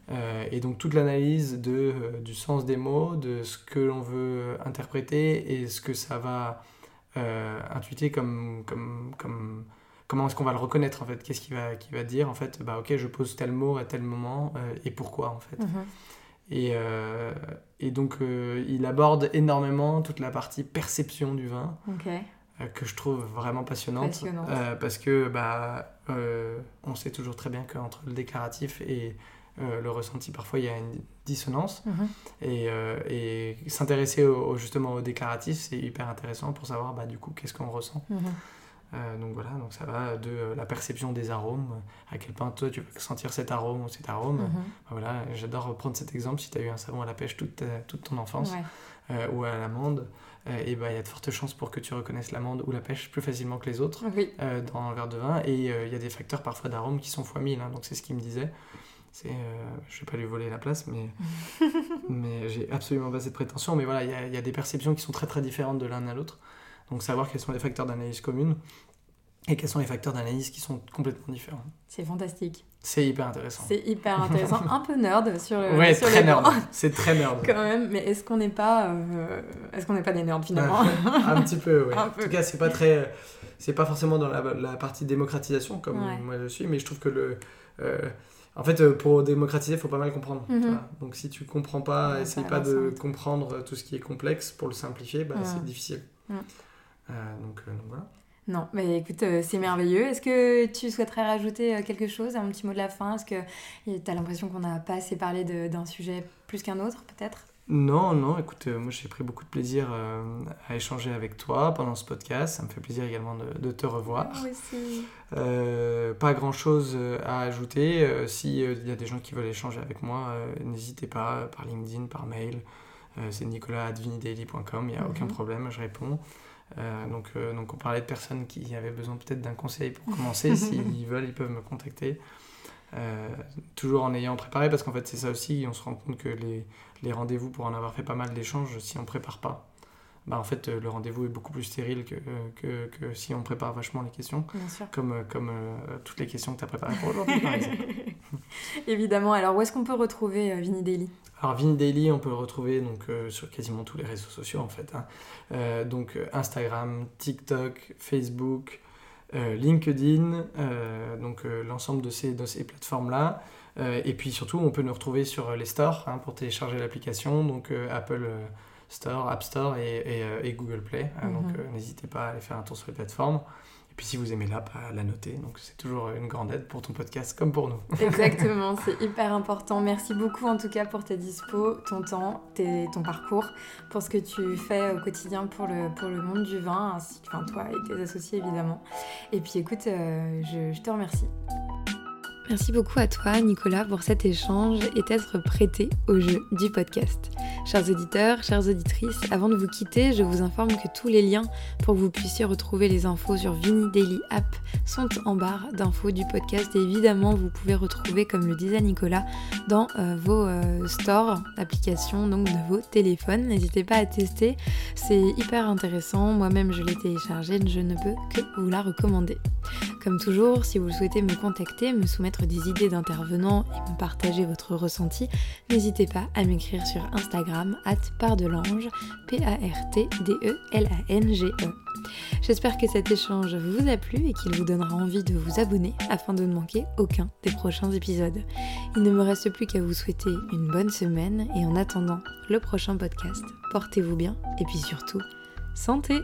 Mhm. et donc toute l'analyse de, du sens des mots, de ce que l'on veut interpréter et ce que ça va euh, intuiter comme, comme, comme comment est-ce qu'on va le reconnaître en fait Qu'est-ce qu'il va, qui va dire en fait Bah ok, je pose tel mot à tel moment euh, et pourquoi en fait mhm. et, euh, et, donc il aborde énormément toute la partie perception du vin que je trouve vraiment passionnante, parce que bah on sait toujours très bien qu'entre le déclaratif et le ressenti parfois il y a une dissonance. Mhm. Et, euh, et s'intéresser au, justement au déclaratif, c'est hyper intéressant pour savoir bah, du coup qu'est-ce qu'on ressent. Mhm. Euh, donc voilà, donc ça va de euh, la perception des arômes, à quel point toi tu peux sentir cet arôme ou cet arôme. Mhm. Bah, voilà, j'adore reprendre cet exemple. Si tu as eu un savon à la pêche toute, toute ton enfance ou à l'amande, et bah, il y a de fortes chances pour que tu reconnaisses l'amande ou la pêche plus facilement que les autres dans un verre de vin. Et il y a des facteurs parfois d'arômes qui sont fois mille, hein, donc c'est ce qu'il me disait. C'est, euh, je vais pas lui voler la place, mais, *laughs* mais j'ai absolument pas cette prétention. Mais voilà, il y, y a, des perceptions qui sont très très différentes de l'un à l'autre. Donc savoir quels sont les facteurs d'analyse communes et quels sont les facteurs d'analyse qui sont complètement différents. C'est fantastique. C'est hyper intéressant. C'est hyper intéressant. un peu nerd sur le. Ouais, très nerd. C'est très nerd. Quand même, mais est-ce qu'on n'est pas, euh, est-ce qu'on n'est pas des nerds finalement Un petit peu, oui. *laughs* En tout cas, c'est pas très, c'est pas forcément dans la, la partie démocratisation comme moi je suis, mais je trouve que le euh, en fait, euh, pour démocratiser, il faut pas mal comprendre. Mhm. Donc si tu comprends pas, essaye pas de comprendre tout ce qui est complexe pour le simplifier, bah, c'est difficile. Euh, donc, euh, donc, voilà. Non, mais écoute, c'est merveilleux. Est-ce que tu souhaiterais rajouter quelque chose, un petit mot de la fin? Est-ce que tu as l'impression qu'on n'a pas assez parlé d'un sujet plus qu'un autre, peut-être? Non, non, écoute, moi j'ai pris beaucoup de plaisir à échanger avec toi pendant ce podcast. Ça me fait plaisir également de, te revoir. Moi aussi. pas grand chose à ajouter. S'il y a des gens qui veulent échanger avec moi, n'hésitez pas par LinkedIn, par mail. C'est nicolas.vinidaily.com, il n'y a aucun mhm. problème, je réponds. Euh, donc, euh, donc on parlait de personnes qui avaient besoin peut-être d'un conseil pour *laughs* commencer. S'ils veulent, ils peuvent me contacter. Euh, toujours en ayant préparé, parce qu'en fait c'est ça aussi, on se rend compte que les, les rendez-vous, pour en avoir fait pas mal d'échanges, si on prépare pas, bah en fait le rendez-vous est beaucoup plus stérile que, que, que, si on prépare vachement les questions, comme, comme toutes les questions que tu as préparées pour aujourd'hui par exemple. *laughs* Évidemment, alors où est-ce qu'on peut retrouver Vinny Daily? Alors Vin Daily, on peut le retrouver donc, euh, sur quasiment tous les réseaux sociaux en fait. Hein. Euh, donc euh, Instagram, TikTok, Facebook, LinkedIn, donc l'ensemble de ces, de ces plateformes-là. Et puis surtout, on peut nous retrouver sur les stores hein, pour télécharger l'application, donc Apple Store, App Store et, Google Play. Hein. Donc mhm. n'hésitez pas à aller faire un tour sur les plateformes. Et puis si vous aimez l'app, à la noter. Donc c'est toujours une grande aide pour ton podcast comme pour nous. *laughs* Exactement, c'est hyper important. Merci beaucoup en tout cas pour ta dispo, ton temps, tes, ton parcours, pour ce que tu fais au quotidien pour le, pour le monde du vin, ainsi que enfin, toi et tes associés évidemment. Et puis écoute, euh, je, je te remercie. Merci beaucoup à toi, Nicolas, pour cet échange et d'être prêté au jeu du podcast. Chers auditeurs, chères auditrices, avant de vous quitter, je vous informe que tous les liens pour que vous puissiez retrouver les infos sur Vini Daily App sont en barre d'infos du podcast et évidemment vous pouvez retrouver, comme le disait Nicolas, dans euh, vos euh, stores d'applications, donc de vos téléphones. N'hésitez pas à tester, c'est hyper intéressant. Moi-même je l'ai téléchargé, je ne peux que vous la recommander. Comme toujours, si vous souhaitez me contacter, me soumettre des idées d'intervenants et me partager votre ressenti, n'hésitez pas à m'écrire sur Instagram at pardelange, P-A-R-T-D-E-L-A-N-G-E. E. J'espère que cet échange vous a plu et qu'il vous donnera envie de vous abonner afin de ne manquer aucun des prochains épisodes. Il ne me reste plus qu'à vous souhaiter une bonne semaine et en attendant le prochain podcast, portez-vous bien et puis surtout, santé